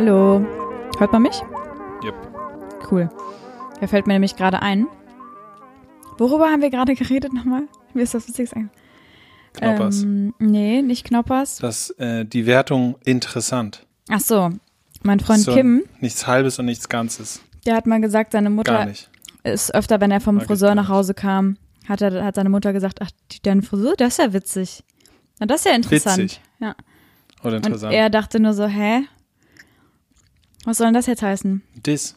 Hallo. Hört man mich? Yep. Cool. Da fällt mir nämlich gerade ein. Worüber haben wir gerade geredet nochmal? Mir ist das witzig sagen. Knoppers. Ähm, nee, nicht Knoppers. Das, äh, die Wertung interessant. Ach so. Mein Freund So, Kim, Nichts Halbes und nichts Ganzes. der hat mal gesagt, seine Gar Mutter nicht. ist öfter, wenn er vom Mag Friseur nach. Hause kam, hat, er, hat seine Mutter gesagt, ach, deine Frisur, das ist ja witzig. Na, das ist ja interessant. Witzig. Ja. Oder Und interessant. er dachte nur so, hä? Was soll denn das jetzt heißen? Dis.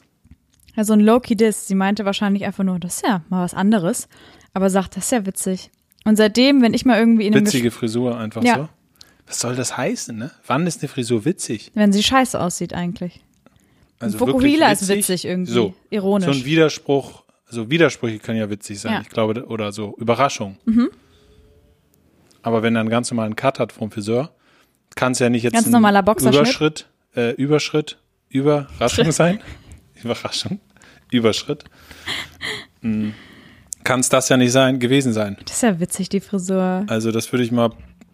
Ja, so ein Low-Key-Diss. Sie meinte wahrscheinlich einfach nur, das ist ja mal was anderes. Aber sagt, das ist ja witzig. Und seitdem, wenn ich mal irgendwie in einem Witzige Gesch Frisur einfach Ja. so. Was soll das heißen, ne? Wann ist eine Frisur witzig? wenn sie scheiße aussieht eigentlich. Also wirklich ist witzig irgendwie. So. Ironisch. So ein Widerspruch, also Widersprüche können ja witzig sein, Ja. Mhm. ich glaube, oder so Überraschung. Aber wenn er einen ganz normalen Cut hat vom Friseur, kann es ja nicht jetzt Ganz normaler Boxerschnitt? Überschritt, äh, Überschritt, Überraschung sein. Überraschung, Überschritt. Kann es das ja nicht sein, gewesen sein. das ist ja witzig, die Frisur. Also das würde ich mal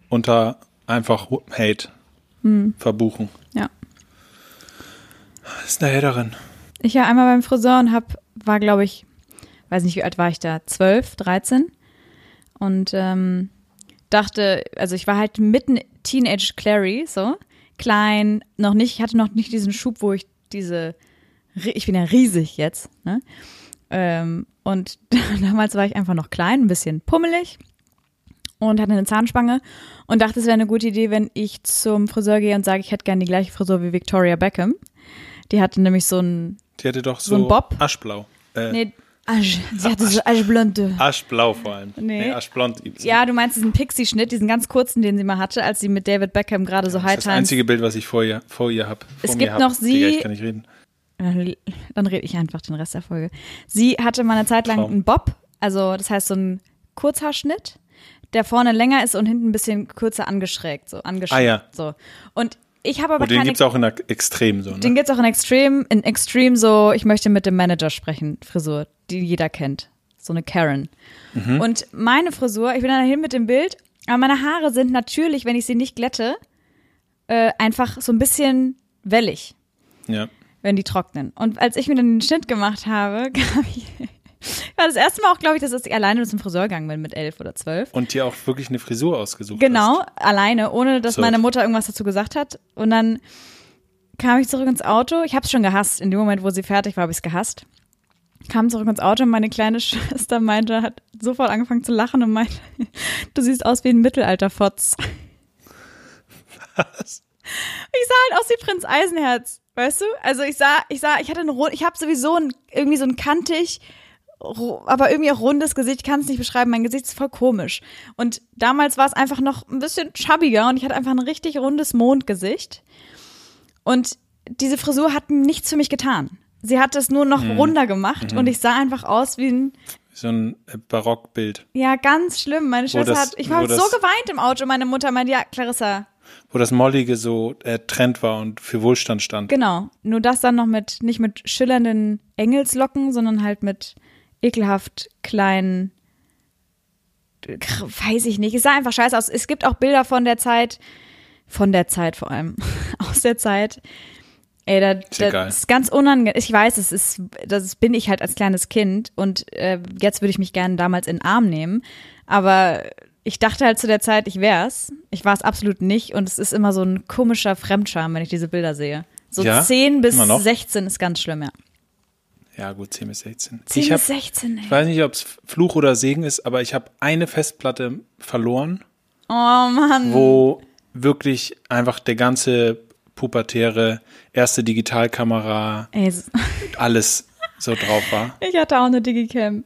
unter einfach Hate Hm. verbuchen. Ja. Ist eine Haterin. Ich war einmal beim Friseur und hab, war glaube ich, weiß nicht, wie alt war ich da? 12, 13. Und ähm, dachte, also ich war halt mitten Teenage Clary, so. Klein, noch nicht, ich hatte noch nicht diesen Schub, wo ich diese, ich bin ja riesig jetzt, ne? Ähm, und damals war ich einfach noch klein, ein bisschen pummelig und hatte eine Zahnspange und dachte, es wäre eine gute Idee, wenn ich zum Friseur gehe und sage, ich hätte gerne die gleiche Frisur wie Victoria Beckham. Die hatte nämlich so ein Die hatte doch So so, ein Bob? Aschblau. Äh, Nee, Asch, sie hatte so Aschblonde. Aschblau vor allem. Nee. Aschblond gibt's. Ja, du meinst diesen Pixie-Schnitt, diesen ganz kurzen, den sie mal hatte, als sie mit David Beckham gerade so Das High ist das einzige Bild, was ich vor ihr, vor ihr habe. Es gibt noch sie- Digga, ich kann nicht reden. Dann, rede ich einfach den Rest der Folge. Sie hatte mal eine Zeit lang Traum. einen Bob, also das heißt so ein Kurzhaarschnitt, der vorne länger ist und hinten ein bisschen kürzer angeschrägt, so angeschrägt. Ah, ja. So. Und ich habe aber Und den keine gibt's auch in Extrem so, Den ne? gibt's auch in Extreme, in Extreme so, ich möchte mit dem Manager sprechen, Frisur, die jeder kennt. So eine Karen. Mhm. Und meine Frisur, ich bin dann hin mit dem Bild, aber meine Haare sind natürlich, wenn ich sie nicht glätte, äh, einfach so ein bisschen wellig, Ja. wenn die trocknen. Und als ich mir dann den Schnitt gemacht habe, kam ich, war das erste Mal auch, glaube ich, dass ich alleine zum Friseur gegangen bin mit elf oder zwölf. Und dir auch wirklich eine Frisur ausgesucht Genau, hast. alleine, ohne dass So. meine Mutter irgendwas dazu gesagt hat. Und dann kam ich zurück ins Auto. Ich habe es schon gehasst. In dem Moment, wo sie fertig war, habe ich es gehasst. Kam zurück ins Auto und meine kleine Schwester meinte, hat sofort angefangen zu lachen und meinte, du siehst aus wie ein Mittelalterfotz. Was? Ich sah halt aus wie Prinz Eisenherz, weißt du? Also ich sah, ich sah, ich hatte ein rund, ich habe sowieso ein, irgendwie so ein kantig, aber irgendwie auch rundes Gesicht. Ich kann es nicht beschreiben. Mein Gesicht ist voll komisch. Und damals war es einfach noch ein bisschen chubbiger und ich hatte einfach ein richtig rundes Mondgesicht. Und diese Frisur hat nichts für mich getan. Sie hat es nur noch Mhm. runder gemacht und ich sah einfach aus wie ein, So ein äh, Barockbild, ja, ganz schlimm. Meine Schwester das- hat, ich habe so geweint im Auto. Meine Mutter meinte, ja, Clarissa, wo das Mollige so äh, Trend war und für Wohlstand stand. Genau. Nur das dann noch mit, nicht mit schillernden Engelslocken, sondern halt mit ekelhaft kleinen, weiß ich nicht. Es sah einfach scheiße aus. Es gibt auch Bilder von der Zeit, von der Zeit vor allem, aus der Zeit. Ey, da, Ist das ist ganz unangenehm. Ich weiß, es ist, das bin ich halt als kleines Kind und äh, jetzt würde ich mich gerne damals in den Arm nehmen. Aber ich dachte halt zu der Zeit, ich wär's. Ich war es absolut nicht und es ist immer so ein komischer Fremdscham, wenn ich diese Bilder sehe. So Ja? 10 bis Immer noch? 16 ist ganz schlimm, ja. Ja, gut, 10 bis 16. 10 ich, hab, bis 16, ey. ich weiß nicht, ob es Fluch oder Segen ist, aber ich habe eine Festplatte verloren, Oh Mann. wo wirklich einfach der ganze pubertäre erste Digitalkamera, Ey, es- alles so drauf war. ich hatte auch eine Digicam.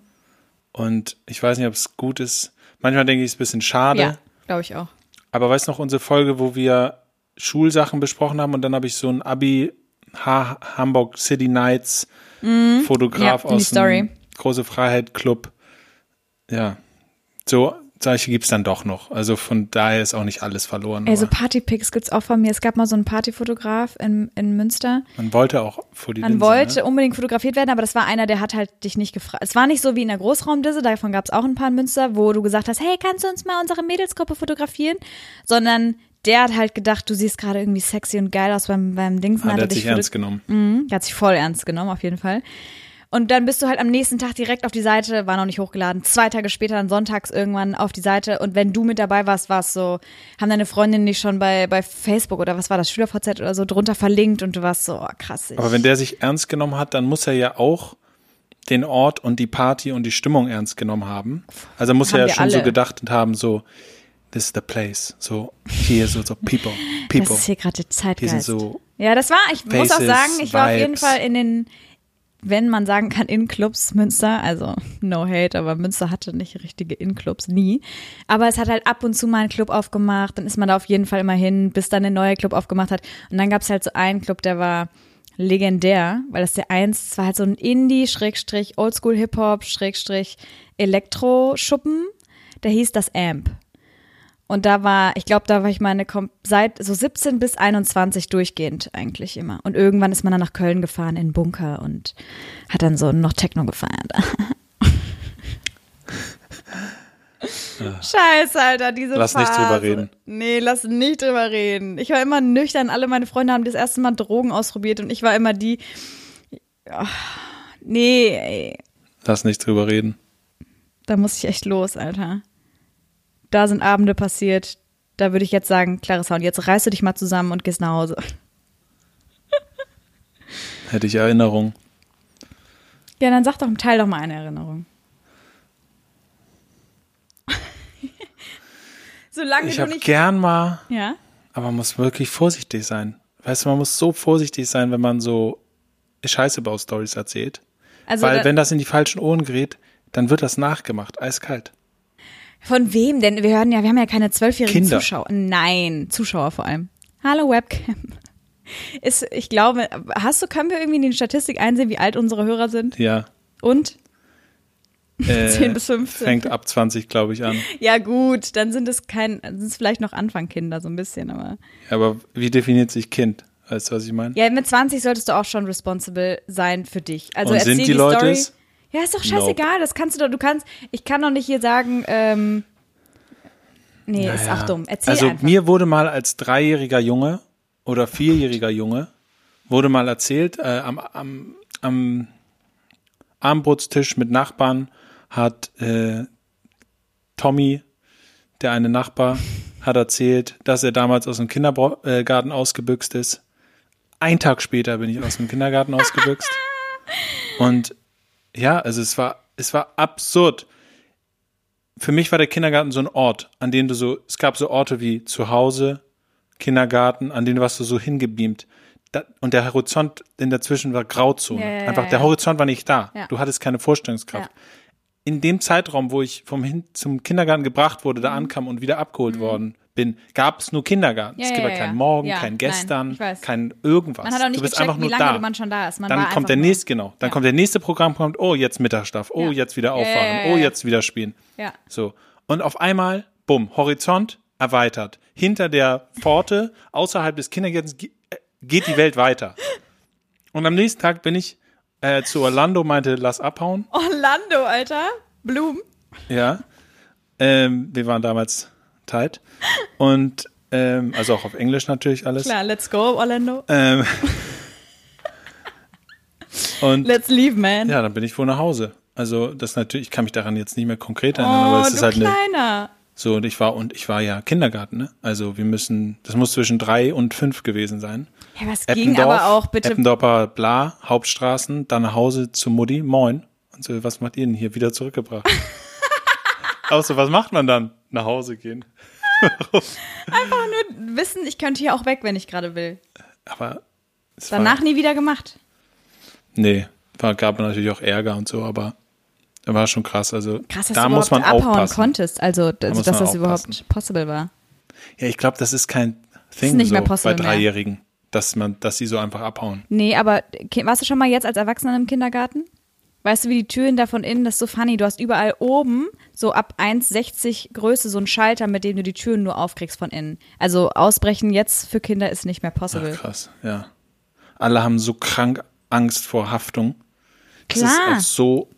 Und ich weiß nicht, ob es gut ist. Manchmal denke ich, es ist ein bisschen schade. Ja, glaube ich auch. Aber weißt du noch, unsere Folge, wo wir Schulsachen besprochen haben und dann habe ich so ein Abi ha Hamburg City Nights Fotograf Mhm. Ja, die aus Story. dem Große Freiheit Club. Ja, so solche gibt's dann doch noch. Also von daher ist auch nicht alles verloren. Ey, so aber Partypics gibt's auch von mir. Es gab mal so einen Partyfotograf in, in Münster. man wollte auch vor die Man Linse, wollte Ne? unbedingt fotografiert werden, aber das war einer, der hat halt dich nicht gefragt. Es war nicht so wie in der Großraumdisse, davon gab's auch ein paar in Münster, wo du gesagt hast, hey, kannst du uns mal unsere Mädelsgruppe fotografieren? Sondern der hat halt gedacht, du siehst gerade irgendwie sexy und geil aus beim, beim Dings. Ah, der hat sich ernst genommen. Mhm, der hat sich voll ernst genommen, auf jeden Fall. Und dann bist du halt am nächsten Tag direkt auf die Seite, war noch nicht hochgeladen, zwei Tage später, dann sonntags irgendwann auf die Seite. Und wenn du mit dabei warst, war es so, haben deine Freundinnen nicht schon bei, bei Facebook oder was war das, SchülerVZ oder so drunter verlinkt und du warst so, oh, krass. Ich. Aber wenn der sich ernst genommen hat, dann muss er ja auch den Ort und die Party und die Stimmung ernst genommen haben. Also muss Haben er ja schon so alle. gedacht haben, so, this is the place. So, hier, so, so, people, people. das ist hier gerade der Hier sind so, Ja, das war, ich muss auch Faces, sagen, ich war auf jeden. Fall in den, wenn man sagen kann, in Clubs Münster, also no hate, aber Münster hatte nicht richtige In-Clubs, nie. Aber es hat halt ab und zu mal einen Club aufgemacht, dann ist man da auf jeden Fall immer hin, bis dann ein neuer Club aufgemacht hat. Und dann gab es halt so einen Club, der war legendär, weil das der eins, das war halt so ein Indie, Schrägstrich, Oldschool Hip-Hop, Schrägstrich, Elektro-Schuppen, der hieß das Amp. Und da war, ich glaube, da war ich meine seit so 17 bis 21 durchgehend eigentlich immer. Und irgendwann ist man dann nach Köln gefahren in den Bunker und hat dann so noch Techno gefeiert. Scheiße, Alter, diese Lass nicht Phase. drüber reden. Nee, lass nicht drüber reden. Ich war immer nüchtern. Alle meine Freunde haben das erste Mal Drogen ausprobiert und ich war immer die. Ach, nee, ey. lass nicht drüber reden. Da muss ich echt los, Alter. Da sind Abende passiert. Da würde ich jetzt sagen, Clarissa, und jetzt reißt du dich mal zusammen und gehst nach Hause. Hätte ich Erinnerung. Ja, dann sag doch, teil doch mal eine Erinnerung. Solange Ich habe gern mal, Ja? aber man muss wirklich vorsichtig sein. Weißt du, man muss so vorsichtig sein, wenn man so Scheiße-Bau-Stories erzählt. Also Weil da, wenn das in die falschen Ohren gerät, dann wird das nachgemacht, eiskalt. Von wem denn? Wir hören ja, wir haben ja keine zwölfjährigen Kinder. Zuschauer. Nein, Zuschauer vor allem. Hallo Webcam. Ist, ich glaube, hast du, können wir irgendwie in die Statistik einsehen, wie alt unsere Hörer sind? Ja. Und? Äh, 10 bis 15. Fängt ab 20, glaube ich, an. Ja, gut, dann sind es kein, sind es vielleicht noch Anfangkinder, so ein bisschen, aber. Aber wie definiert sich Kind? Weißt du, was ich meine? Ja, mit 20 solltest du auch schon responsible sein für dich. Also Und sind die die Leute Story. Ja, ist doch scheißegal, das kannst du doch, du kannst, ich kann doch nicht hier sagen, ähm, nee, ist Naja. auch dumm. Erzähl Also einfach. mir wurde mal als dreijähriger Junge oder vierjähriger Junge wurde mal erzählt, äh, am, am, am Abendbrotstisch mit Nachbarn hat äh, Tommy, der eine Nachbar, hat erzählt, dass er damals aus dem Kindergarten ausgebüxt ist. Ein Tag später bin ich aus dem Kindergarten ausgebüxt. Und ja, also es war, es war absurd für mich war der Kindergarten so ein Ort, an dem du so, es gab so Orte wie Zuhause, Kindergarten, an denen warst du so hingebeamt. Da, und der Horizont in dazwischen war Grauzone. Ja, ja, Einfach, der Horizont war nicht da. Du hattest keine Vorstellungskraft. In dem Zeitraum, wo ich vom hin zum Kindergarten gebracht wurde, Mhm. da ankam und wieder abgeholt worden bin, gab es nur Kindergarten. Ja, es gibt ja, ja, ja, keinen. Morgen, Ja, kein nein, Gestern, weiß. kein irgendwas. Man hat auch nicht du bist gecheckt, einfach wie nur lange da. man schon da ist. Man dann war kommt der nächste, genau. Dann kommt der nächste Programm, kommt, oh, jetzt Mittagsschlaf, oh, jetzt wieder aufwachen, oh, jetzt wieder spielen. Ja. So. Und auf einmal, bumm, Horizont erweitert. Hinter der Pforte, außerhalb des Kindergartens, ge- äh, geht die Welt weiter. Und am nächsten Tag bin ich äh, zu Orlando, meinte, lass abhauen. Orlando, Alter. Blum. Ja. Ähm, wir waren damals tight. Und, ähm, also auch auf Englisch natürlich alles. Klar, let's go, Orlando. Ähm, und Let's leave, man. ja, dann bin ich wohl nach Hause. Also das natürlich, ich kann mich daran jetzt nicht mehr konkret erinnern, oh, aber es ist halt eine, Kleiner. So, und ich war, und ich war ja Kindergarten, ne? Also wir müssen, das muss zwischen drei und fünf gewesen sein. Ja, was ging aber auch, bitte. Eppendorfer Bla, Hauptstraßen, dann nach Hause zu Mutti, moin. Und so, was macht ihr denn hier? Wieder zurückgebracht. Auch so, was macht man dann? Nach Hause gehen. Wissen, ich könnte hier auch weg, wenn ich gerade will. Aber Danach war, nie wieder gemacht. nee, war, gab natürlich auch Ärger und so, aber war schon krass. Also Krass, dass da du muss man abhauen aufpassen. konntest. Also, dass, muss dass das überhaupt possible war. Ja, ich glaube, das ist kein Thing nicht so mehr bei mehr. Dreijährigen, dass man, dass sie so einfach abhauen. Nee, aber warst du schon mal jetzt als Erwachsener im Kindergarten? Weißt du, wie die Türen da von innen, das ist so funny. Du hast überall oben, so ab 1,60 Größe, so einen Schalter, mit dem du die Türen nur aufkriegst von innen. Also ausbrechen jetzt für Kinder ist nicht mehr Ach, possible. krass, ja. Alle haben so krank Angst vor Haftung. Das Klar. ist auch so,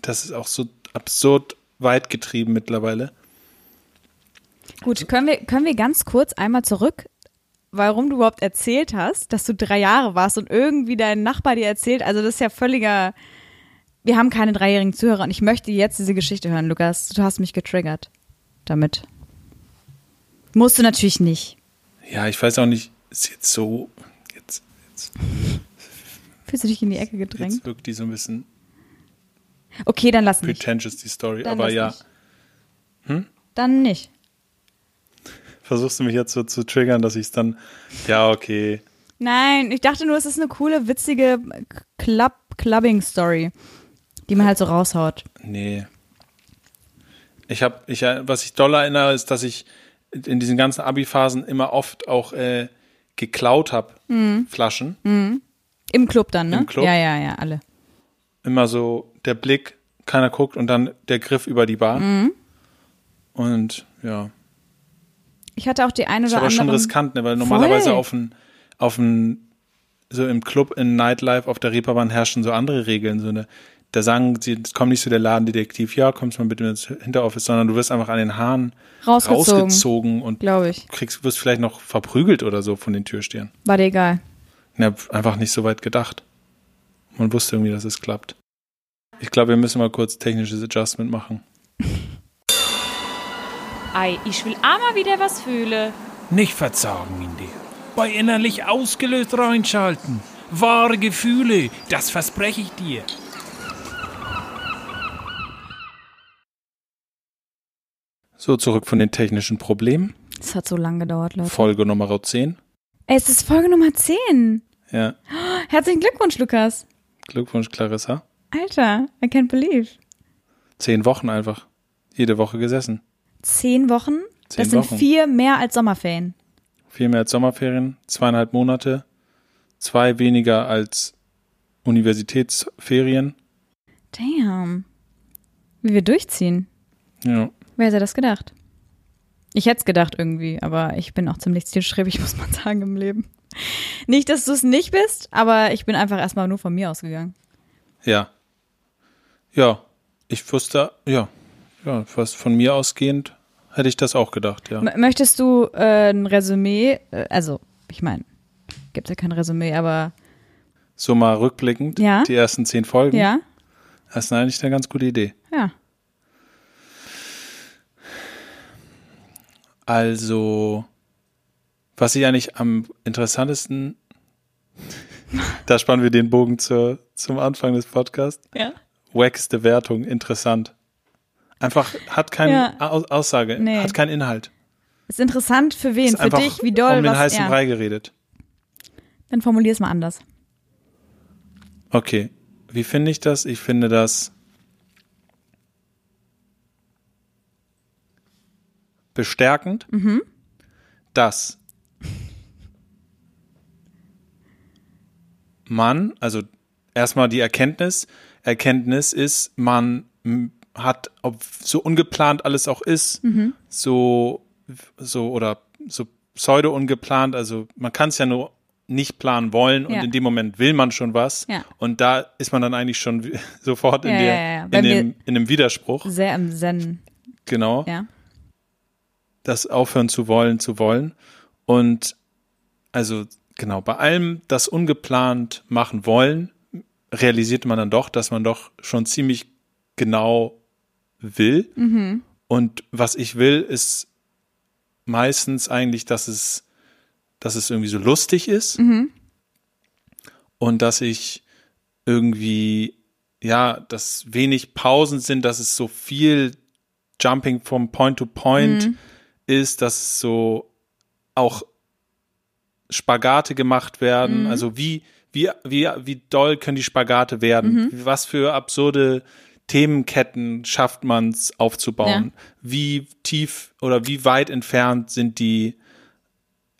das ist auch so absurd weit getrieben mittlerweile. Gut, können wir, können wir ganz kurz einmal zurück, warum du überhaupt erzählt hast, dass du drei Jahre warst und irgendwie dein Nachbar dir erzählt, also das ist ja völliger, wir haben keine dreijährigen Zuhörer und ich möchte jetzt diese Geschichte hören, Lukas. Du hast mich getriggert damit. Musst du natürlich nicht. Ja, ich weiß auch nicht, ist jetzt so, jetzt, jetzt, Fühlst du dich in die Ecke gedrängt? jetzt wirkt die so ein bisschen Okay, dann lass nicht. pretentious, die Story. Dann Aber ja, nicht. Dann nicht. versuchst du mich jetzt so zu triggern, dass ich es dann, ja, okay. Nein, ich dachte nur, es ist eine coole, witzige Club Clubbing-Story, die man halt so raushaut. Nee. Ich habe, ich, was ich doll erinnere, ist, dass ich in diesen ganzen Abi-Phasen immer oft auch äh, geklaut habe, Flaschen. Im Club dann, ne? Im Club? Ja, ja, ja, alle. Immer so der Blick, keiner guckt und dann der Griff über die Bar. Und ja, Ich hatte auch die eine oder aber schon andere. riskant, ne? weil normalerweise Voll. auf ein, auf ein, so im Club, in Nightlife, auf der Reeperbahn herrschen so andere Regeln. So eine, da sagen sie, es kommt nicht so der Ladendetektiv, ja, kommst mal bitte ins Hinteroffice, sondern du wirst einfach an den Haaren Rausgezogen. rausgezogen und kriegst, wirst vielleicht noch verprügelt oder so von den Türstehern. War dir egal. Ja, einfach nicht so weit gedacht. Man wusste irgendwie, dass es klappt. Ich glaube, wir müssen mal kurz technisches Adjustment machen. Ei, ich will auch mal wieder was fühlen. Nicht verzagen in dir. Bei innerlich ausgelöst reinschalten. Wahre Gefühle, das verspreche ich dir. So, zurück von den technischen Problemen. Es hat so lange gedauert, Leute. Folge Nummer 10. Ey, es ist Folge Nummer 10. Ja, Herzlichen Glückwunsch, Lukas. Glückwunsch, Clarissa. Alter, I can't believe. Zehn Wochen einfach. Jede Woche gesessen. Zehn Wochen? Zehn das sind Wochen. vier mehr als Sommerferien. Viel mehr als Sommerferien, zweieinhalb Monate, zwei weniger als Universitätsferien. Damn. Wie wir durchziehen. Ja. Wer hätte das gedacht? Ich hätte es gedacht irgendwie, aber ich bin auch ziemlich zielstrebig, muss man sagen, im Leben. Nicht, dass du es nicht bist, aber ich bin einfach erstmal nur von mir ausgegangen. Ja. Ja. Ich wusste, ja. Ja, was von mir ausgehend hätte ich das auch gedacht, ja. M möchtest du äh, ein Resümee, äh, also, ich meine, gibt ja kein Resümee, aber So mal rückblickend, Ja. die ersten zehn Folgen. ja, Das ist eigentlich eine ganz gute Idee. ja. Also, was ich eigentlich am interessantesten, da spannen wir den Bogen zur, zum Anfang des Podcasts. Ja. Wackste Wertung, interessant. Einfach hat keine Ja. Au- Aussage, Nee. hat keinen Inhalt. Ist interessant für wen? Ist Für dich, wie doll, um den was, heißen ja. Brei geredet. Dann formulier es mal anders. Okay, wie finde ich das? Ich finde das bestärkend, Mhm. dass man, also erstmal die Erkenntnis, Erkenntnis ist, man hat, ob so ungeplant alles auch ist, Mhm. so, so oder so pseudo ungeplant, also man kann es ja nur nicht planen wollen und Ja. in dem Moment will man schon was Ja. und da ist man dann eigentlich schon sofort in, Ja, der, ja, ja. Bei in, dem, in dem Widerspruch, Sehr im Zen, genau, ja. Das aufhören zu wollen, zu wollen und also genau, bei allem das ungeplant machen wollen, realisiert man dann doch, dass man doch schon ziemlich genau will. Und was ich will, ist meistens eigentlich, dass es, dass es irgendwie so lustig ist. Und dass ich irgendwie, ja, dass wenig Pausen sind, dass es so viel Jumping from Point to Point ist, dass so auch Spagate gemacht werden. Also wie, wie, wie, wie doll können die Spagate werden? Was für absurde Themenketten schafft man es aufzubauen? Wie tief oder wie weit entfernt sind die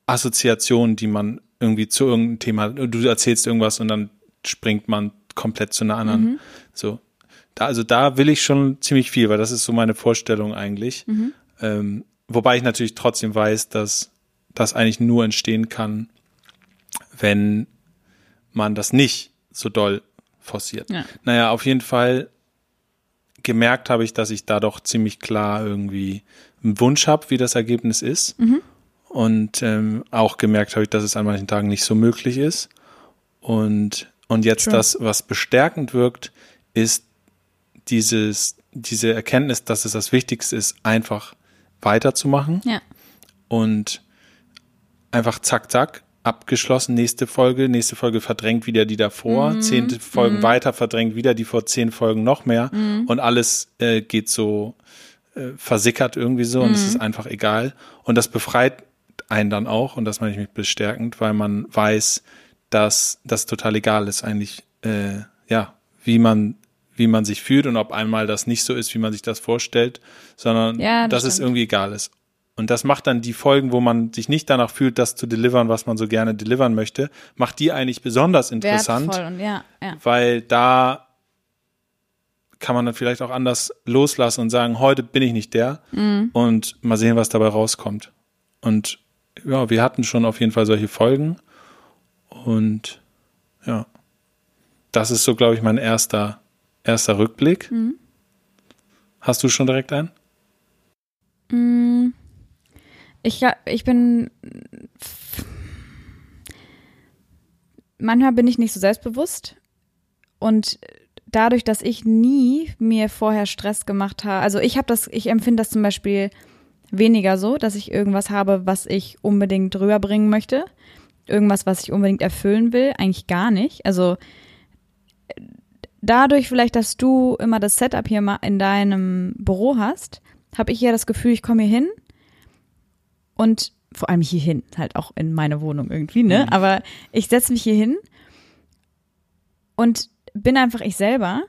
Assoziationen, die man irgendwie zu irgendeinem Thema, du erzählst irgendwas und dann springt man komplett zu einer anderen. So. Da, also da will ich schon ziemlich viel, weil das ist so meine Vorstellung eigentlich. Ähm, wobei ich natürlich trotzdem weiß, dass das eigentlich nur entstehen kann, wenn man das nicht so doll forciert. Ja. Naja, auf jeden Fall gemerkt habe ich, dass ich da doch ziemlich klar irgendwie einen Wunsch habe, wie das Ergebnis ist. Und ähm, auch gemerkt habe ich, dass es an manchen Tagen nicht so möglich ist. Und, und jetzt True. das, was bestärkend wirkt, ist dieses, diese Erkenntnis, dass es das Wichtigste ist, einfach weiterzumachen. Ja. und einfach zack, zack, abgeschlossen, nächste Folge, nächste Folge verdrängt wieder die davor, zehnte Folgen weiter verdrängt wieder die vor zehn Folgen noch mehr. Und alles äh, geht so äh, versickert irgendwie so und es ist einfach egal. Und das befreit einen dann auch und das meine ich mit bestärkend, weil man weiß, dass das total egal ist eigentlich, äh, ja, wie man wie man sich fühlt und ob einmal das nicht so ist, wie man sich das vorstellt, sondern Ja, das dass es stimmt. irgendwie egal ist. Und das macht dann die Folgen, wo man sich nicht danach fühlt, das zu delivern, was man so gerne delivern möchte, macht die eigentlich besonders interessant, ja, ja. weil da kann man dann vielleicht auch anders loslassen und sagen, heute bin ich nicht der Mhm. und mal sehen, was dabei rauskommt. Und ja, wir hatten schon auf jeden Fall solche Folgen und ja, das ist so, glaube ich, mein erster, erster Rückblick. Mhm. Hast du schon direkt einen? Mm, Ich, ich bin. Manchmal bin ich nicht so selbstbewusst. Und dadurch, dass ich nie mir vorher Stress gemacht habe, also ich habe das, ich empfinde das zum Beispiel weniger so, dass ich irgendwas habe, was ich unbedingt rüberbringen möchte. Irgendwas, was ich unbedingt erfüllen will. Eigentlich gar nicht. Also dadurch vielleicht, dass du immer das Setup hier mal in deinem Büro hast, habe ich ja das Gefühl, ich komme hier hin und vor allem hier hin, halt auch in meine Wohnung irgendwie, ne? Aber ich setze mich hier hin und bin einfach ich selber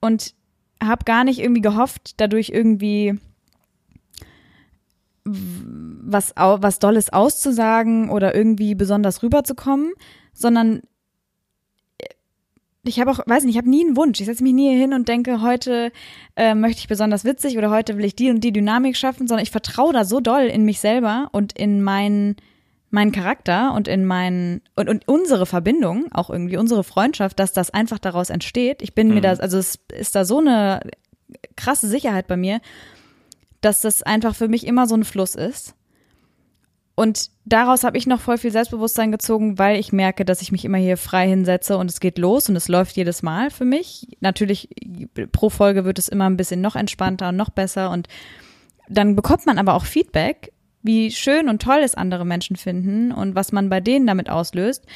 und habe gar nicht irgendwie gehofft, dadurch irgendwie was, was Dolles auszusagen oder irgendwie besonders rüberzukommen, sondern ich habe auch, weiß nicht, ich habe nie einen Wunsch. Ich setze mich nie hin und denke, heute äh, möchte ich besonders witzig oder heute will ich die und die Dynamik schaffen, sondern ich vertraue da so doll in mich selber und in meinen meinen Charakter und in meinen und, und unsere Verbindung, auch irgendwie unsere Freundschaft, dass das einfach daraus entsteht. Ich bin mir da, also es ist da so eine krasse Sicherheit bei mir, dass das einfach für mich immer so ein Fluss ist. Und daraus habe ich noch voll viel Selbstbewusstsein gezogen, weil ich merke, dass ich mich immer hier frei hinsetze und es geht los und es läuft jedes Mal für mich. Natürlich, pro Folge wird es immer ein bisschen noch entspannter und noch besser und dann bekommt man aber auch Feedback, wie schön und toll es andere Menschen finden und was man bei denen damit auslöst.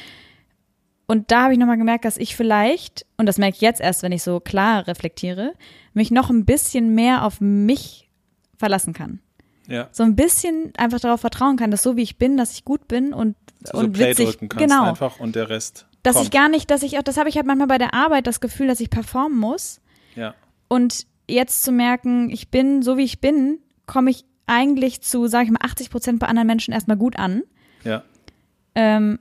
Und da habe ich nochmal gemerkt, dass ich vielleicht, und das merke ich jetzt erst, wenn ich so klar reflektiere, mich noch ein bisschen mehr auf mich verlassen kann Ja. so ein bisschen einfach darauf vertrauen kann, dass so wie ich bin, dass ich gut bin und, so und Play witzig. drücken kannst genau. einfach und der Rest Dass kommt. ich gar nicht, dass ich auch, das habe ich halt manchmal bei der Arbeit das Gefühl, dass ich performen muss. ja. Und jetzt zu merken, ich bin so wie ich bin, komme ich eigentlich zu, sage ich mal, 80 Prozent bei anderen Menschen erstmal gut an. ja. Ähm,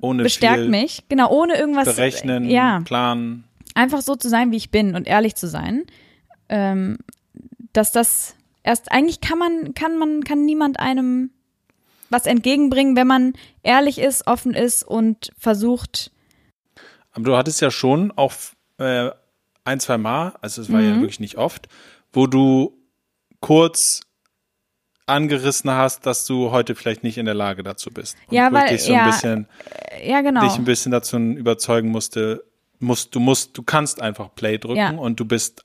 Ohne bestärkt mich. Genau, ohne irgendwas. berechnen, Ja. planen. einfach so zu sein, wie ich bin und ehrlich zu sein, ähm, dass das erst eigentlich kann man kann man kann niemand einem was entgegenbringen, wenn man ehrlich ist, offen ist und versucht. Aber du hattest ja schon auch äh, ein, zwei Mal, also es war Mhm. ja wirklich nicht oft, wo du kurz angerissen hast, dass du heute vielleicht nicht in der Lage dazu bist. Und Ja, weil- dich so ja, ein bisschen, Ja, genau. dich ein bisschen dazu überzeugen musste, musst, du musst, du kannst einfach Play drücken Ja. und du bist,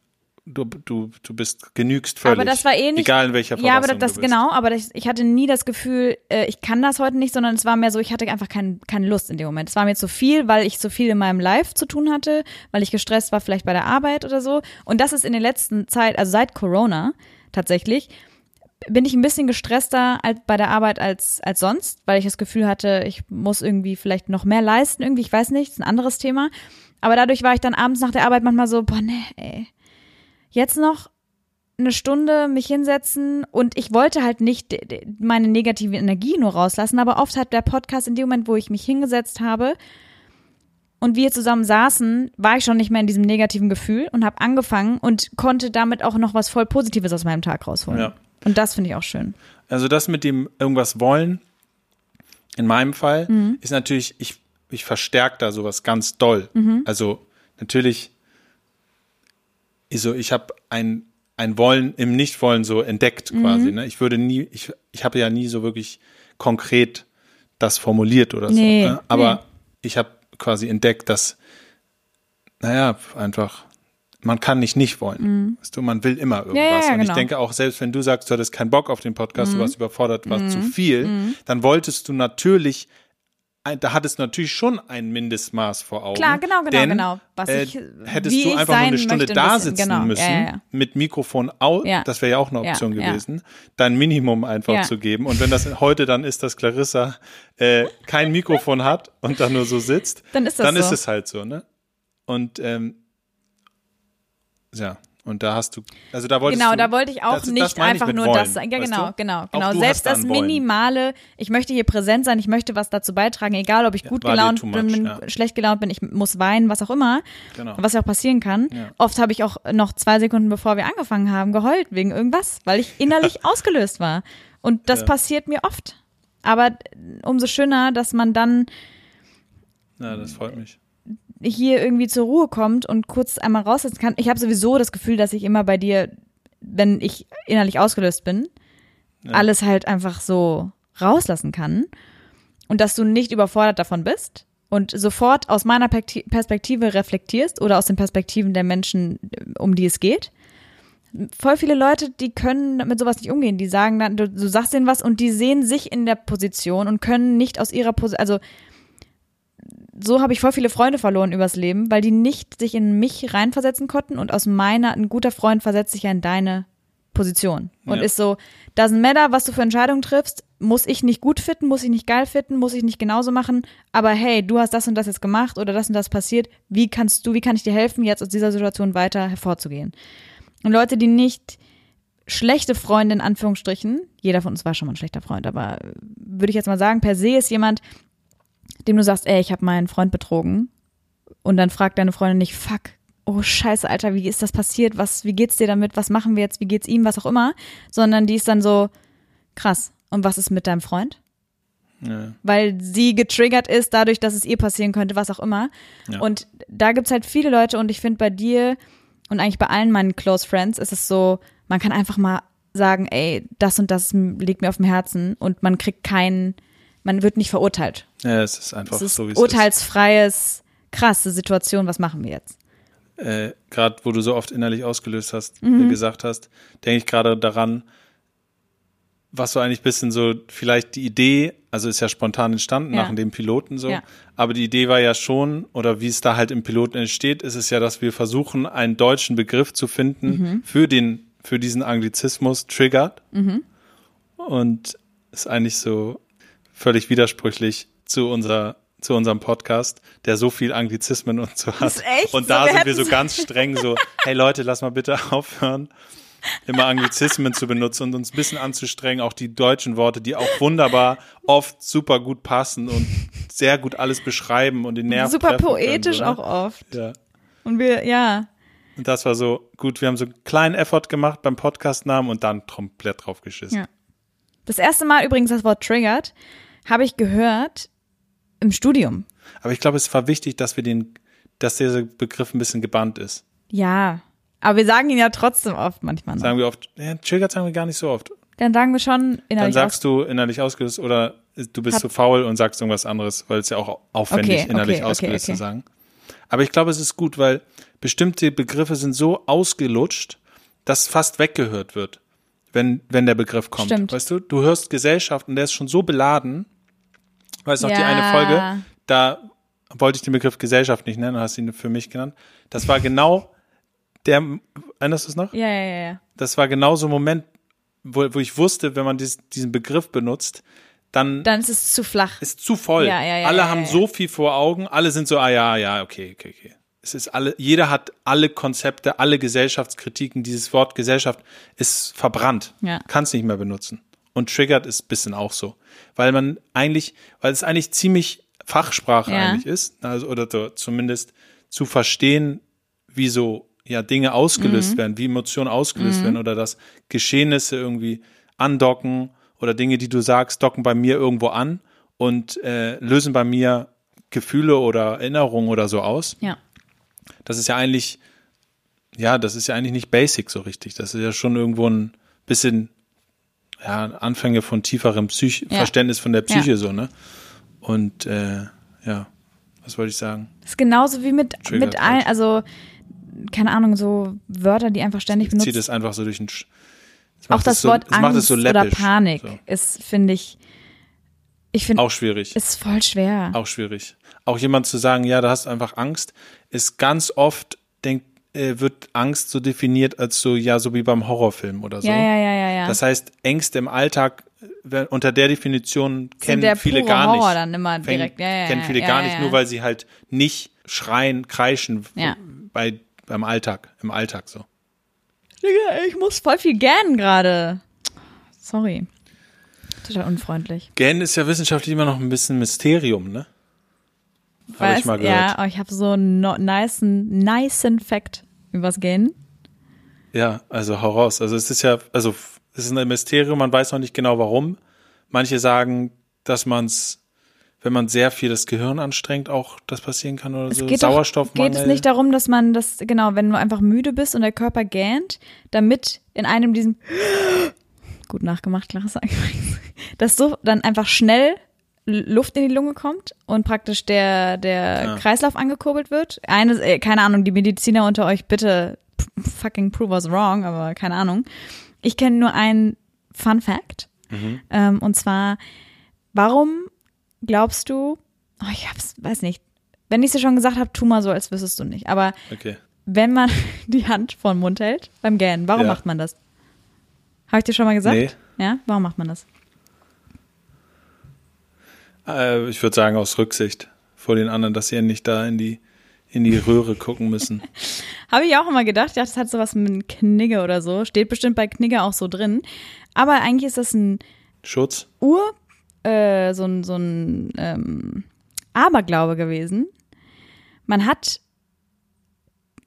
du, du, du bist genügst völlig. aber das war eh nicht. Egal in welcher Ja, aber Verfassung das genau, aber das, ich hatte nie das Gefühl, äh, ich kann das heute nicht, sondern es war mehr so, ich hatte einfach kein, keine Lust in dem Moment. Es war mir zu viel, weil ich so viel in meinem Live zu tun hatte, weil ich gestresst war, vielleicht bei der Arbeit oder so. Und das ist in der letzten Zeit, also seit Corona tatsächlich, bin ich ein bisschen gestresster als bei der Arbeit als, als sonst, weil ich das Gefühl hatte, ich muss irgendwie vielleicht noch mehr leisten, irgendwie, ich weiß nicht, ist ein anderes Thema. Aber dadurch war ich dann abends nach der Arbeit manchmal so, boah, nee, ey. Jetzt noch eine Stunde mich hinsetzen und ich wollte halt nicht meine negative Energie nur rauslassen, aber oft hat der Podcast in dem Moment, wo ich mich hingesetzt habe und wir zusammen saßen, war ich schon nicht mehr in diesem negativen Gefühl und habe angefangen und konnte damit auch noch was voll Positives aus meinem Tag rausholen. Ja. Und das finde ich auch schön. Also das mit dem irgendwas wollen, in meinem Fall, Mhm. ist natürlich, ich, ich verstärke da sowas ganz doll. Mhm. Also natürlich, so, ich habe ein ein Wollen im Nichtwollen so entdeckt quasi. Ne? Ich würde nie, ich, ich habe ja nie so wirklich konkret das formuliert oder so. Nee, ne? Aber nee. ich habe quasi entdeckt, dass, naja, einfach, man kann nicht nicht wollen. Weißt du, man will immer irgendwas. Mhm. ja, Und ich genau. denke auch, selbst wenn du sagst, du hattest keinen Bock auf den Podcast, Mhm. du warst überfordert, war zu viel, dann wolltest du natürlich da hattest du natürlich schon ein Mindestmaß vor Augen. Klar, genau, genau, denn, genau. Was äh, ich- hättest wie du einfach nur eine Stunde ein da bisschen, sitzen genau. müssen, Ja, ja, mit Mikrofon aus, Ja. das wäre ja auch eine Option gewesen, dein Minimum einfach zu geben. Und wenn das heute dann ist, dass Clarissa äh, kein Mikrofon hat und dann nur so sitzt, Dann ist das dann so. ist es halt so, ne? Und ähm, ja, und da hast du, also da wolltest Genau, du, da wollte ich auch das- das nicht ich einfach nur wollen, das sagen. Ja, weißt genau, du? genau, genau. Selbst das Wollen. Minimale, ich möchte hier präsent sein, ich möchte was dazu beitragen, egal ob ich gut war dir gelaunt much, bin ja. schlecht gelaunt bin, ich muss weinen, was auch immer, Genau. was ja auch passieren kann. Ja. Oft habe ich auch noch zwei Sekunden bevor wir angefangen haben geheult wegen irgendwas, weil ich innerlich ausgelöst war. Und das Ja. passiert mir oft. Aber umso schöner, dass man dann Ja, das freut mich. Hier irgendwie zur Ruhe kommt und kurz einmal raussetzen kann. Ich habe sowieso das Gefühl, dass ich immer bei dir, wenn ich innerlich ausgelöst bin, alles halt einfach so rauslassen kann und dass du nicht überfordert davon bist und sofort aus meiner Pekti- Perspektive reflektierst oder aus den Perspektiven der Menschen, um die es geht. Voll viele Leute, die können mit sowas nicht umgehen. Die sagen dann, du, du sagst denen was und die sehen sich in der Position und können nicht aus ihrer Position, also so habe ich voll viele Freunde verloren übers Leben, weil die nicht sich in mich reinversetzen konnten und aus meiner, ein guter Freund versetzt sich ja in deine Position und Ja. ist so, doesn't matter, was du für Entscheidungen triffst, muss ich nicht gut finden, muss ich nicht geil finden, muss ich nicht genauso machen, aber hey, du hast das und das jetzt gemacht oder das und das passiert, wie kannst du, wie kann ich dir helfen, jetzt aus dieser Situation weiter hervorzugehen? Und Leute, die nicht schlechte Freunde in Anführungsstrichen, jeder von uns war schon mal ein schlechter Freund, aber äh, würde ich jetzt mal sagen, per se ist jemand, dem du sagst, ey, ich habe meinen Freund betrogen und dann fragt deine Freundin nicht, fuck, oh scheiße, Alter, wie ist das passiert? Was, wie geht's dir damit? Was machen wir jetzt? Wie geht's ihm? Was auch immer, sondern die ist dann so krass. Und was ist mit deinem Freund? Ja. Weil sie getriggert ist dadurch, dass es ihr passieren könnte, was auch immer. Ja. Und da gibt's halt viele Leute und ich finde bei dir und eigentlich bei allen meinen Close Friends ist es so, man kann einfach mal sagen, ey, das und das liegt mir auf dem Herzen und man kriegt keinen, man wird nicht verurteilt. ja, es ist einfach Es ist so, wie es urteilsfreies, krasse Situation, was machen wir jetzt? ist. Äh, gerade wo du so oft innerlich ausgelöst hast, Mhm. äh, gesagt hast, denke ich gerade daran, was so eigentlich bisschen so vielleicht die Idee, also ist ja spontan entstanden Ja. nach dem Piloten so, Ja. aber die Idee war ja schon, oder wie es da halt im Piloten entsteht, ist es ja, dass wir versuchen, einen deutschen Begriff zu finden Mhm. für den, für diesen Anglizismus triggered. Mhm. Und ist eigentlich so völlig widersprüchlich zu unserer zu unserem Podcast, der so viel Anglizismen und so hat. ist echt und so, da wir sind wir so ganz streng so, hey Leute, lass mal bitte aufhören, immer Anglizismen zu benutzen und uns ein bisschen anzustrengen, auch die deutschen Worte, die auch wunderbar oft super gut passen und sehr gut alles beschreiben und den Nerv Super poetisch können, so, auch ne? oft. Ja. Und wir, ja, Und das war so, gut, wir haben so einen kleinen Effort gemacht beim Podcastnamen und dann komplett drauf geschissen. Ja. Das erste Mal übrigens das Wort triggered habe ich gehört im Studium. Aber ich glaube, es war wichtig, dass wir den, dass dieser Begriff ein bisschen gebannt ist. Ja. Aber wir sagen ihn ja trotzdem oft manchmal noch. Sagen wir oft, ja, triggert sagen wir gar nicht so oft. Dann sagen wir schon Dann innerlich sagst du innerlich ausgelöst oder du bist zu faul und sagst irgendwas anderes, weil es ja auch aufwendig Okay, innerlich okay, ausgelöst okay. zu sagen. Aber ich glaube, es ist gut, weil bestimmte Begriffe sind so ausgelutscht, dass fast weggehört wird, wenn, wenn der Begriff kommt. Stimmt. Weißt du, du hörst Gesellschaft und der ist schon so beladen. Weißt du noch, die Ja. eine Folge, da wollte ich den Begriff Gesellschaft nicht nennen, hast ihn für mich genannt. Das war genau der, erinnerst du es noch? Ja, ja, ja, ja. das war genau so ein Moment, wo, wo ich wusste, wenn man dies, diesen Begriff benutzt, dann, Dann ist es zu flach. ist zu voll. Ja, ja, ja, alle ja, haben ja. so viel vor Augen, alle sind so, ah ja, ja, okay, okay, okay. Es ist alle, jeder hat alle Konzepte, alle Gesellschaftskritiken. Dieses Wort Gesellschaft ist verbrannt. Ja. Kann es nicht mehr benutzen. Und triggert ist ein bisschen auch so. Weil man eigentlich, weil es eigentlich ziemlich Fachsprache Ja. eigentlich ist, also, oder so, zumindest zu verstehen, wie so ja Dinge ausgelöst Mhm. werden, wie Emotionen ausgelöst werden oder dass Geschehnisse irgendwie andocken oder Dinge, die du sagst, docken bei mir irgendwo an und äh, lösen bei mir Gefühle oder Erinnerungen oder so aus. Ja. Das ist ja eigentlich ja, das ist ja eigentlich nicht basic so richtig. Das ist ja schon irgendwo ein bisschen, ja, Anfänge von tieferem Psych Ja. Verständnis von der Psyche Ja. so, ne? Und äh, ja, was wollte ich sagen? Das ist genauso wie mit, mit ein, halt. also, keine Ahnung, so Wörter, die einfach ständig Ich benutzt das einfach so durch den Sch es Auch das es so, Wort es es Angst so oder. Panik So. ist, finde ich, ich finde, Auch schwierig. ist voll schwer. Auch schwierig. Auch jemand zu sagen, ja, da hast du einfach Angst, ist ganz oft, denkt, wird Angst so definiert als so, ja, so wie beim Horrorfilm oder so. Ja, ja, ja, ja, ja. Das heißt, Ängste im Alltag, äh, unter der Definition kennen der viele gar nicht. Horror dann immer direkt. Ja, ja, kennen viele gar nicht, nur weil sie halt nicht schreien, kreischen bei, beim Alltag, im Alltag so. Digga, ich muss voll viel gähnen gerade. Sorry. Total unfreundlich. Gähnen ist ja wissenschaftlich immer noch ein bisschen Mysterium, ne? Habe ich mal gehört. Ja, aber ich habe so einen no, nicen, nicen Fact übers Gähnen. Ja, also hau raus. Also es ist ja, also es ist ein Mysterium, man weiß noch nicht genau warum. Manche sagen, dass man es, wenn man sehr viel das Gehirn anstrengt, auch das passieren kann oder Es so. geht, doch, Sauerstoffmangel. geht es nicht darum, dass man das, genau, wenn du einfach müde bist und der Körper gähnt, damit in einem diesem, gut nachgemacht, Clarissa, übrigens, dass so dann einfach schnell Luft in die Lunge kommt und praktisch der, der Ja. Kreislauf angekurbelt wird. Eine, äh, keine Ahnung, die Mediziner unter euch bitte fucking prove us wrong, aber keine Ahnung. Ich kenne nur einen Fun Fact. Mhm. Ähm, und zwar, warum glaubst du, oh, ich hab's, weiß nicht, wenn ich es dir schon gesagt habe, tu mal so, als wüsstest du nicht. Aber Okay. wenn man die Hand vor den Mund hält beim Gähnen, warum Ja. macht man das? Habe ich dir schon mal gesagt? Nee. Ja, warum macht man das? Äh, ich würde sagen, aus Rücksicht vor den anderen, dass sie ja nicht da in die, in die Röhre gucken müssen. Habe ich auch immer gedacht, ja, das hat sowas mit Knigge oder so. Steht bestimmt bei Knigge auch so drin. Aber eigentlich ist das ein Schutz? Ur, äh, so ein, so ein ähm, Aberglaube gewesen. Man hat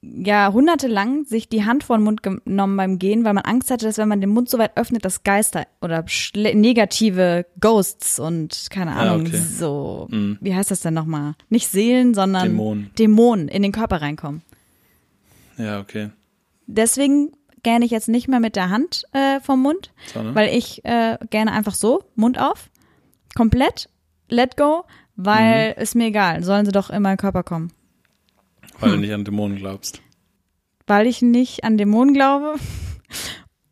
jahrhundertelang sich die Hand vor den Mund genommen beim Gehen, weil man Angst hatte, dass wenn man den Mund so weit öffnet, dass Geister oder negative Ghosts und keine Ah, Ahnung, okay. so, Mhm. wie heißt das denn nochmal? Nicht Seelen, sondern Dämonen. Dämonen in den Körper reinkommen. Ja, okay. Deswegen gähne ich jetzt nicht mehr mit der Hand äh, vom Mund, So, ne? weil ich äh, gerne einfach so, Mund auf, komplett, let go, weil Mhm. ist mir egal, sollen sie doch in meinen Körper kommen. Weil du nicht an Dämonen glaubst. Weil ich nicht an Dämonen glaube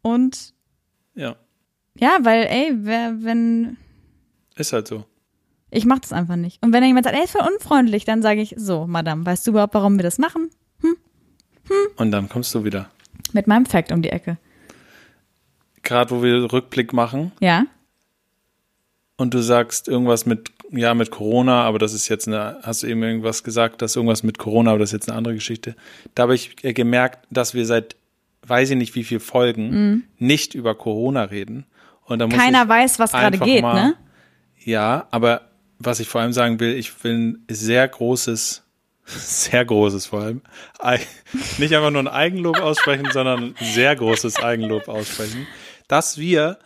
und Ja, ja, weil ey, wer, wenn ist halt so. ich mach das einfach nicht. Und wenn jemand sagt, ey, ist voll unfreundlich, dann sage ich so, Madame, weißt du überhaupt, warum wir das machen? Und dann kommst du wieder. Mit meinem Fact um die Ecke. Gerade wo wir Rückblick machen Ja? Und du sagst irgendwas mit, ja, mit Corona, aber das ist jetzt eine, hast du eben irgendwas gesagt, dass irgendwas mit Corona, aber das ist jetzt eine andere Geschichte. Da habe ich äh, gemerkt, dass wir seit, weiß ich nicht wie viel Folgen, nicht über Corona reden. Und da muss Mhm. Keiner weiß, was gerade geht, mal- ne? Ja, aber was ich vor allem sagen will, ich will ein sehr großes, sehr großes vor allem, nicht einfach nur ein Eigenlob aussprechen, sondern ein sehr großes Eigenlob aussprechen, dass wir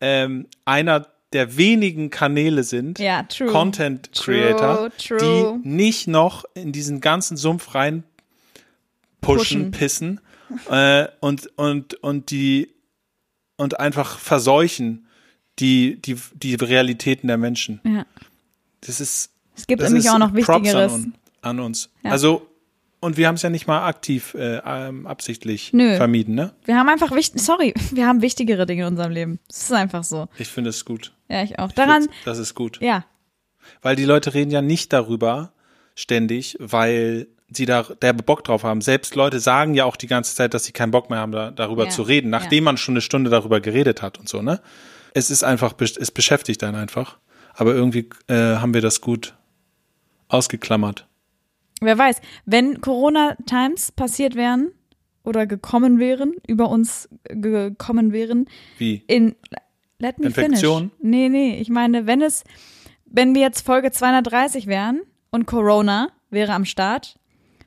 ähm, einer der wenigen Kanäle sind, Ja, true. Content True, Creator, true. die nicht noch in diesen ganzen Sumpf rein pushen, Pushen. pissen äh, und, und, und die und einfach verseuchen die, die, die Realitäten der Menschen. Ja. Das ist. Es gibt nämlich auch noch Props Wichtigeres. An, un- an uns. Ja. Also, und wir haben es ja nicht mal aktiv, äh, ähm, absichtlich Nö. vermieden, ne? Wir haben einfach wichtig, sorry, wir haben wichtigere Dinge in unserem Leben. Es ist einfach so. Ich finde es gut. Ja, ich auch. Ich Daran, Das ist gut. ja, Weil die Leute reden ja nicht darüber ständig, weil sie da der Bock drauf haben. Selbst Leute sagen ja auch die ganze Zeit, dass sie keinen Bock mehr haben, da, darüber Ja. zu reden, nachdem man schon eine Stunde darüber geredet hat und so, ne? Es ist einfach, es beschäftigt einen einfach. Aber irgendwie äh, haben wir das gut ausgeklammert. Wer weiß, wenn Corona-Times passiert wären oder gekommen wären, über uns gekommen wären, Wie? in, let me Infektion? finish. Nee, nee, ich meine, wenn es, wenn wir jetzt Folge 230 wären und Corona wäre am Start,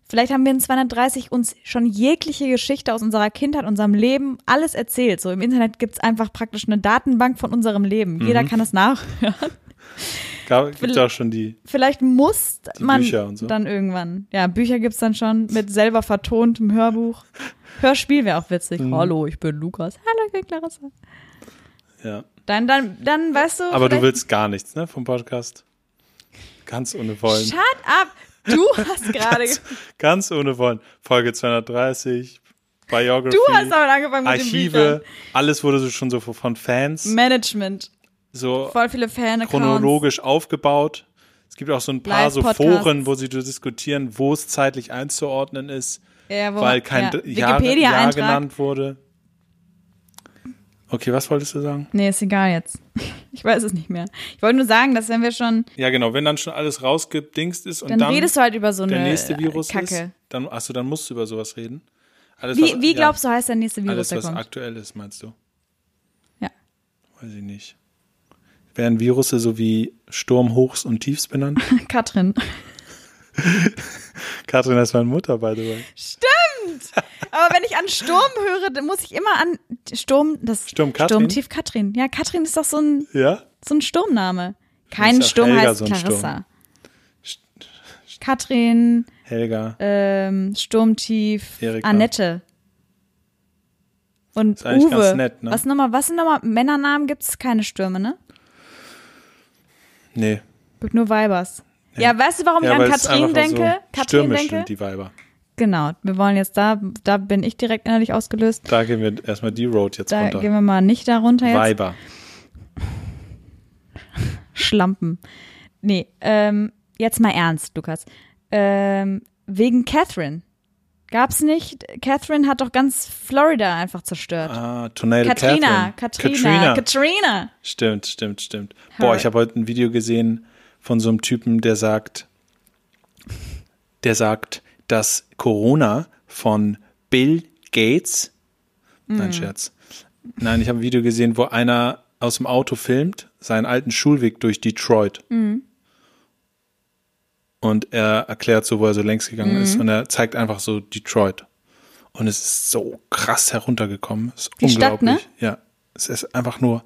vielleicht haben wir in 230 uns schon jegliche Geschichte aus unserer Kindheit, unserem Leben, alles erzählt. So im Internet gibt's einfach praktisch eine Datenbank von unserem Leben. Mhm. Jeder kann es nachhören. Gab, gibt auch schon die. Vielleicht muss Die man Bücher und so. dann irgendwann. Ja, Bücher gibt's dann schon mit selber vertontem Hörbuch. Hörspiel wäre auch witzig. Mhm. Hallo, ich bin Lukas. Hallo, ich bin Clarissa. Ja. Dann, dann, dann, weißt du. Aber du willst gar nichts, ne, vom Podcast? Ganz ohne Wollen. Shut up! Du hast gerade. Ganz, ganz ohne Wollen. Folge 230, Biography, Du hast damit angefangen mit Archive, alles wurde so schon so von Fans. Management. So chronologisch aufgebaut. Es gibt auch so ein paar so. Foren, wo sie diskutieren, wo es zeitlich einzuordnen ist, Ja, wo, weil kein ja, Jahr, Jahr genannt wurde. Okay, was wolltest du sagen? Nee, ist egal jetzt. Ich weiß es nicht mehr. Ich wollte nur sagen, dass wenn wir schon, Ja, genau, wenn dann schon alles rausgedingst ist und dann, dann, redest du halt über so eine der nächste Virus Kacke. ist, dann, achso, dann musst du über sowas reden. Alles, Wie, was- wie ja, glaubst du, heißt der nächste Virus, Alles, was kommt? aktuell ist, meinst du? Ja. Weiß ich nicht. Werden Virusse so wie Sturm, Hochs und Tiefs benannt? Katrin. Katrin ist meine Mutter, by the way. Stimmt! Aber wenn ich an Sturm höre, dann muss ich immer an Sturm, das Sturm Katrin? Sturmtief Katrin. Ja, Katrin ist doch so ein, Ja? so ein Sturmname. Kein Sturm Helga heißt so Clarissa. Katrin, Helga. ähm, Sturmtief, Erika. Annette. Und Ist eigentlich Uwe. ganz nett, ne? Was nochmal, was sind nochmal Männernamen? Gibt es keine Stürme, ne? Nee. Gibt nur Weibers. Ja, weißt du, warum Ja, ich an Katrin denke? So Katrin denke? sind die Weiber. Genau, wir wollen jetzt da, da bin ich direkt innerlich ausgelöst. Da gehen wir erstmal die Road jetzt Da runter. gehen wir mal nicht da runter jetzt. Weiber. Schlampen. Nee, ähm, jetzt mal ernst, Lukas. Ähm, wegen Catherine. Gab's nicht? Catherine hat doch ganz Florida einfach zerstört. Ah, Tornado Katrina, Catherine. Katrina, Katrina. Stimmt, stimmt, stimmt. Boah, ich habe heute ein Video gesehen von so einem Typen, der sagt, der sagt, dass Corona von Bill Gates, Mhm. nein, Scherz. Nein, ich habe ein Video gesehen, wo einer aus dem Auto filmt, seinen alten Schulweg durch Detroit. Mhm. Und er erklärt so, wo er so längs gegangen Mhm. ist. Und er zeigt einfach so Detroit. Und es ist so krass heruntergekommen. Es ist Die Stadt, unglaublich. ne? Ja. Es ist einfach nur,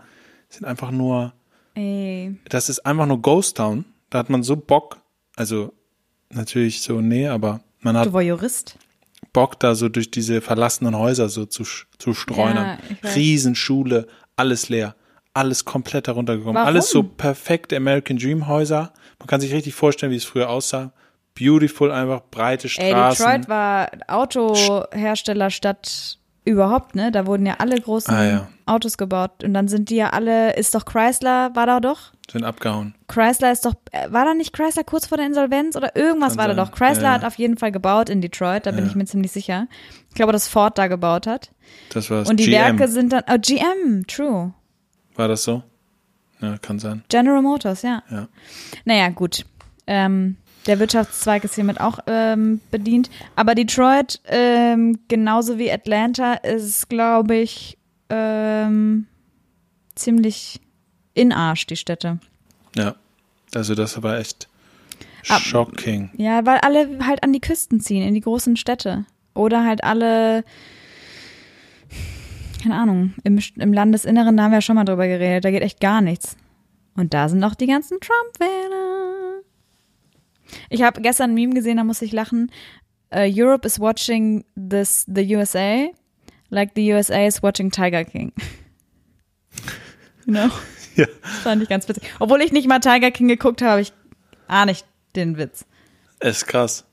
es sind einfach nur Ey, das ist einfach nur Ghost Town. Da hat man so Bock, also natürlich so, nee, aber man hat du Voyeurist. Bock, da so durch diese verlassenen Häuser so zu, zu streunern. Ja. Riesenschule, alles leer, alles komplett heruntergekommen. Warum? Alles so perfekte American Dream Häuser. Man kann sich richtig vorstellen, wie es früher aussah. Beautiful, einfach breite Ey, Straßen. Detroit war Autoherstellerstadt überhaupt, ne? Da wurden ja alle großen Ah, ja. Autos gebaut. Und dann sind die ja alle, ist doch Chrysler, war da doch? sind abgehauen. Chrysler ist doch, äh, war da nicht Chrysler kurz vor der Insolvenz oder irgendwas Kann war da sein. doch? Chrysler Ja, ja. hat auf jeden Fall gebaut in Detroit, da bin ich mir ziemlich sicher. Ich glaube, dass Ford da gebaut hat. Das war's. Und die GM. Werke sind dann, oh, GM, true. War das so? Ja, kann sein. General Motors, ja. Ja. Naja, gut. Ähm, der Wirtschaftszweig ist hiermit auch ähm, bedient. Aber Detroit, ähm, genauso wie Atlanta, ist, glaube ich, ähm, ziemlich in Arsch, die Städte. Ja. Also das war echt Ab- shocking. Ja, weil alle halt an die Küsten ziehen, in die großen Städte. Oder halt alle, keine Ahnung, im, im Landesinneren, da haben wir ja schon mal drüber geredet, da geht echt gar nichts. Und da sind auch die ganzen Trump-Wähler. Ich habe gestern ein Meme gesehen, da musste ich lachen. Uh, Europe is watching this, the USA, like the USA is watching Tiger King. you know? Ja. Das fand ich ganz witzig. Obwohl ich nicht mal Tiger King geguckt habe, ich ahne ich den Witz. Ist krass.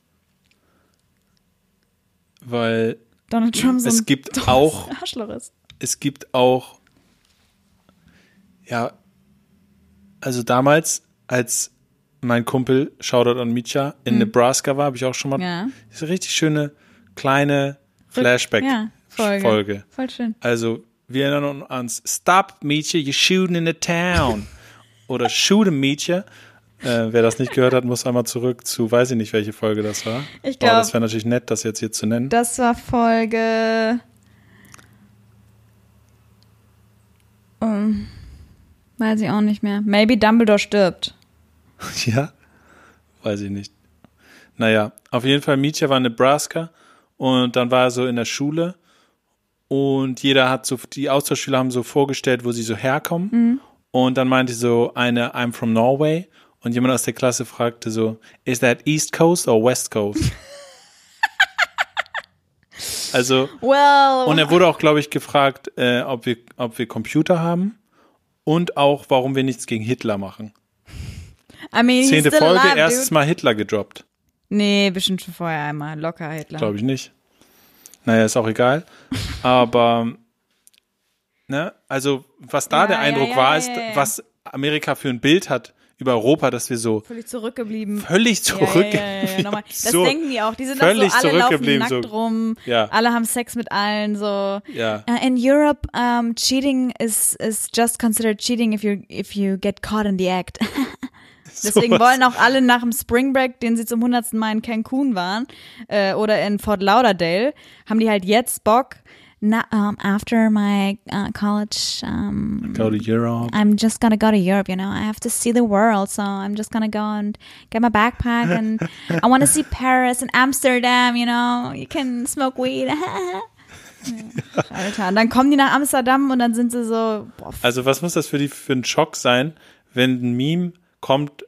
Weil Donald Trump so Es gibt auch- Arschloch ist. Es gibt auch, ja, also damals, als mein Kumpel, Shoutout an Micha, in Nebraska war, habe ich auch schon mal, Mhm. Ja. ist eine richtig schöne, kleine Flashback-Folge. Ja, Folge. Voll schön. Also, wir erinnern uns, Stop, Micha, you're shooting in the town. Oder Shoot 'em, Micha. Äh, wer das nicht gehört hat, muss einmal zurück zu, weiß ich nicht, welche Folge das war. Ich Aber glaub- das wäre natürlich nett, das jetzt hier zu nennen. Das war Folge. Um, weiß ich auch nicht mehr. Maybe Dumbledore stirbt. Ja, weiß ich nicht. Naja, auf jeden Fall, Mietja war in Nebraska und dann war er so in der Schule und jeder hat so, die Austauschschüler haben so vorgestellt, wo sie so herkommen und dann meinte so eine, I'm from Norway Und jemand aus der Klasse fragte so, is that East Coast or West Coast? also, Well, und er wurde auch, glaube ich, gefragt, äh, ob, wir, ob wir Computer haben und auch, warum wir nichts gegen Hitler machen. I mean, Zehnte Folge, alive, erstes. Mal Hitler gedroppt. Nee, bestimmt schon vorher einmal. Locker Hitler. Glaube ich nicht. Naja, ist auch egal. Aber, ne, also, was da Ja, der Eindruck ja, war, ja, ist, ja, ja. was Amerika für ein Bild hat über Europa, dass wir so Völlig zurückgeblieben. völlig zurück. Ja, ja, ja. Das so, denken die auch. Die sind völlig auch so, alle laufen zurückgeblieben, nackt so. rum. Ja. Alle haben Sex mit allen, so. Ja. Uh, in Europe, um, cheating is, is just considered cheating if you, if you get caught in the act. Deswegen wollen auch alle nach dem Spring Break, den sie zum hundertsten Mal in Cancun waren, äh, oder in Fort Lauderdale, haben die halt jetzt Bock, na, um, after my uh, college, um, Go to Europe. I'm just gonna go to Europe, you know. I have to see the world, so I'm just gonna go and get my backpack and I want to see Paris and Amsterdam, you know. You can smoke weed. Alter, und dann kommen die nach Amsterdam und dann sind sie so, boah, Also was muss das für die für ein Schock sein, wenn ein Meme kommt,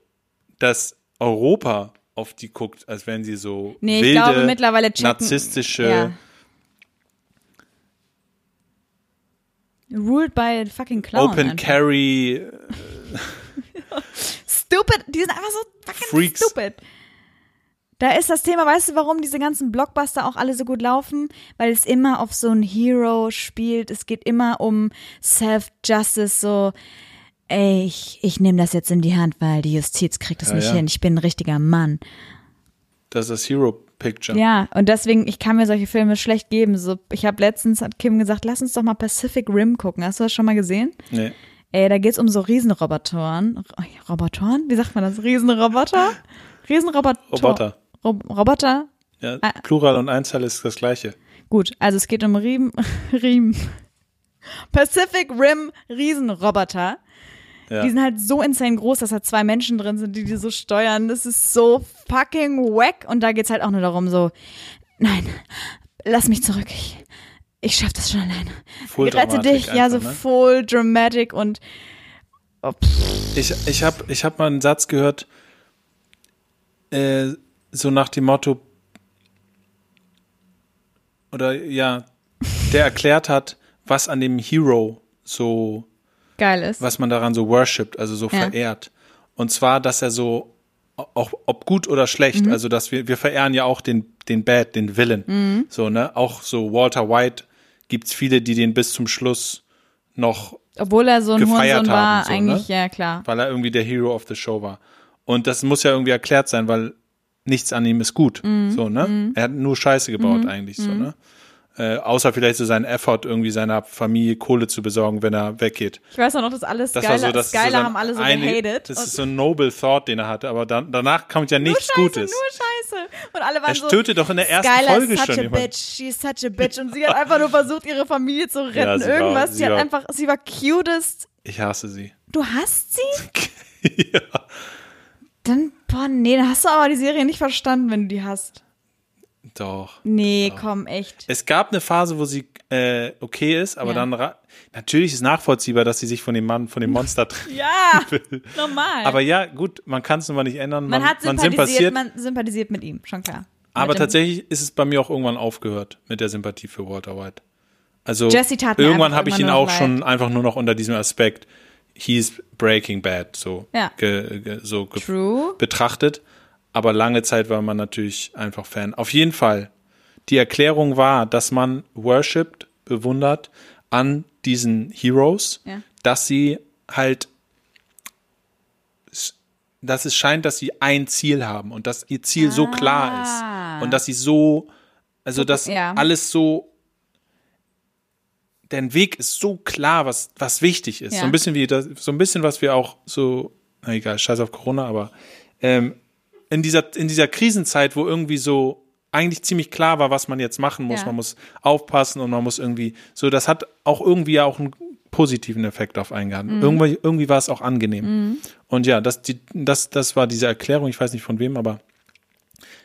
dass Europa auf die guckt, als wären sie so nee, wilde, glaube mittlerweile checken. narzisstische. Ja. Ruled by a fucking clown. Open einfach. Carry Stupid, die sind einfach so fucking Freaks. stupid. Da ist das Thema, weißt du, warum diese ganzen Blockbuster auch alle so gut laufen? Weil es immer auf so ein Hero spielt. Es geht immer um Self-Justice, so, ey, ich, ich nehme das jetzt in die Hand, weil die Justiz kriegt es Ja, nicht ja. hin. Ich bin ein richtiger Mann. Das ist das Hero Picture. Ja, und deswegen, ich kann mir solche Filme schlecht geben. So, ich habe letztens, hat Kim gesagt, lass uns doch mal Pacific Rim gucken. Hast du das schon mal gesehen? Nee. Ey, da geht's um so Riesenrobotoren. Robotoren? Wie sagt man das? Riesenroboter? Riesenroboter. Roboter. Rob Roboter? Ja, Ah. Plural und Einzahl ist das gleiche. Gut, also es geht um Riem, Riem. Pacific Rim Riesenroboter. Ja. Die sind halt so insane groß, dass da zwei Menschen drin sind, die die so steuern. Das ist so fucking wack. Und da geht's halt auch nur darum, so, nein, lass mich zurück. Ich, ich schaff das schon alleine. Full ich rette dich. ja, so einfach, ne? full dramatic und oh, Ich, ich habe ich hab mal einen Satz gehört, äh, so nach dem Motto, oder ja, der erklärt hat, was an dem Hero so, geil ist. was man daran so worshipt, also so Ja. verehrt. Und zwar, dass er so, auch ob gut oder Mhm. schlecht, also dass wir, wir verehren ja auch den, den Bad, den Villain. Mhm. So, ne? Auch so Walter White gibt's viele, die den bis zum Schluss noch Obwohl er so ein gefeiert Hurensohn war, haben, so, eigentlich, ne? ja klar. weil er irgendwie der Hero of the Show war. Und das muss ja irgendwie erklärt sein, weil nichts an ihm ist gut. Mhm. So, ne? Er hat nur Scheiße gebaut eigentlich, so, ne? Äh, außer vielleicht so seinen Effort, irgendwie seiner Familie Kohle zu besorgen, wenn er weggeht. Ich weiß auch noch, dass alles Das Geile, war so, das ist so haben alle so eine- gehatet. Das ist so ein noble Thought, den er hatte, aber dann, danach kommt ja nichts nur Scheiße, Gutes. nur Scheiße. Und alle waren Er so, tötet doch in der ersten Skylar Folge such schon a jemand. bitch, she's such a bitch. Und sie hat einfach nur versucht, ihre Familie zu retten. Ja, sie war- Irgendwas. sie sie hat war- einfach, sie war cutest. Ich hasse sie. Du hasst sie? ja. Dann, boah, nee, dann hast du aber die Serie nicht verstanden, wenn du die hast. Doch. Nee, komm, echt. Es gab eine Phase, wo sie äh, okay ist, aber Ja. dann natürlich ist nachvollziehbar, dass sie sich von dem Mann, von dem Monster trennt. Ja, normal. Aber ja, gut, man kann es nun mal nicht ändern. man, hat man sympathisiert, sympathisiert. man sympathisiert mit ihm, schon klar. aber tatsächlich ist es bei mir auch irgendwann aufgehört mit der Sympathie für Walter White. Also irgendwann habe ich ihn auch noch schon einfach nur noch unter diesem Aspekt, he's Breaking Bad so, Ja. ge, ge, so ge True. betrachtet. Aber lange Zeit war man natürlich einfach Fan. Auf jeden Fall. Die Erklärung war, dass man worshipped, bewundert an diesen Heroes, Ja. dass sie halt, dass es scheint, dass sie ein Ziel haben und dass ihr Ziel so klar ist und dass sie so, also dass ja. alles so, dein Weg ist so klar, was, was wichtig ist. Ja. So ein bisschen wie das, so ein bisschen, was wir auch so, na egal, scheiß auf Corona, aber ähm, in dieser, in dieser Krisenzeit, wo irgendwie so eigentlich ziemlich klar war, was man jetzt machen muss. Ja. Man muss aufpassen und man muss irgendwie, so, das hat auch irgendwie ja auch einen positiven Effekt auf einen gehabt. Irgendwie, irgendwie war es auch angenehm. Und ja, das, die, das, das war diese Erklärung, ich weiß nicht von wem, aber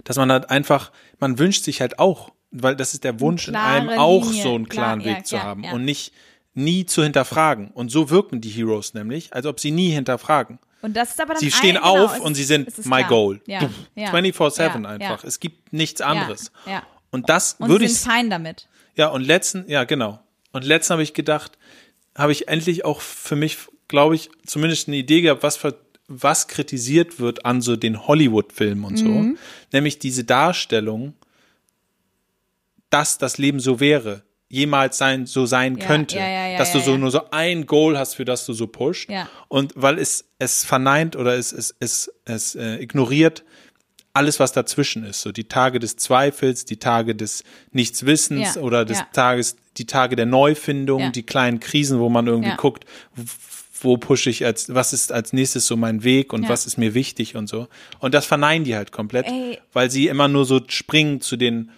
dass man halt einfach, man wünscht sich halt auch, weil das ist der Wunsch in einem auch Linie. so einen Klar, klaren ja, Weg zu ja, haben ja. und nicht nie zu hinterfragen. Und so wirken die Heroes nämlich, als ob sie nie hinterfragen. Und das ist aber dann Sie stehen ein, genau, auf es und sie sind my klar. goal. Ja, Puff, ja. 24-7 Ja, einfach. Ja. Es gibt nichts anderes. Ja. Und das Und würde ich sind fein damit. Ja, und letzten, ja, genau. Und letzten habe ich gedacht, habe ich endlich auch für mich, glaube ich, zumindest eine Idee gehabt, was für, was kritisiert wird an so den Hollywood-Filmen und so. Mhm. Nämlich diese Darstellung, dass das Leben so wäre, jemals sein, so sein Ja, könnte. ja, ja, dass du so nur so ein Goal hast, für das du so pusht. Und weil es, es verneint oder es, es, es, es äh, ignoriert alles, was dazwischen ist. So die Tage des Zweifels, die Tage des Nichtswissens oder des. Tages, die Tage der Neufindung, die kleinen Krisen, wo man irgendwie guckt, wo pushe ich als, was ist als nächstes so mein Weg und was ist mir wichtig und so. Und das verneinen die halt komplett, Ey. weil sie immer nur so springen zu den,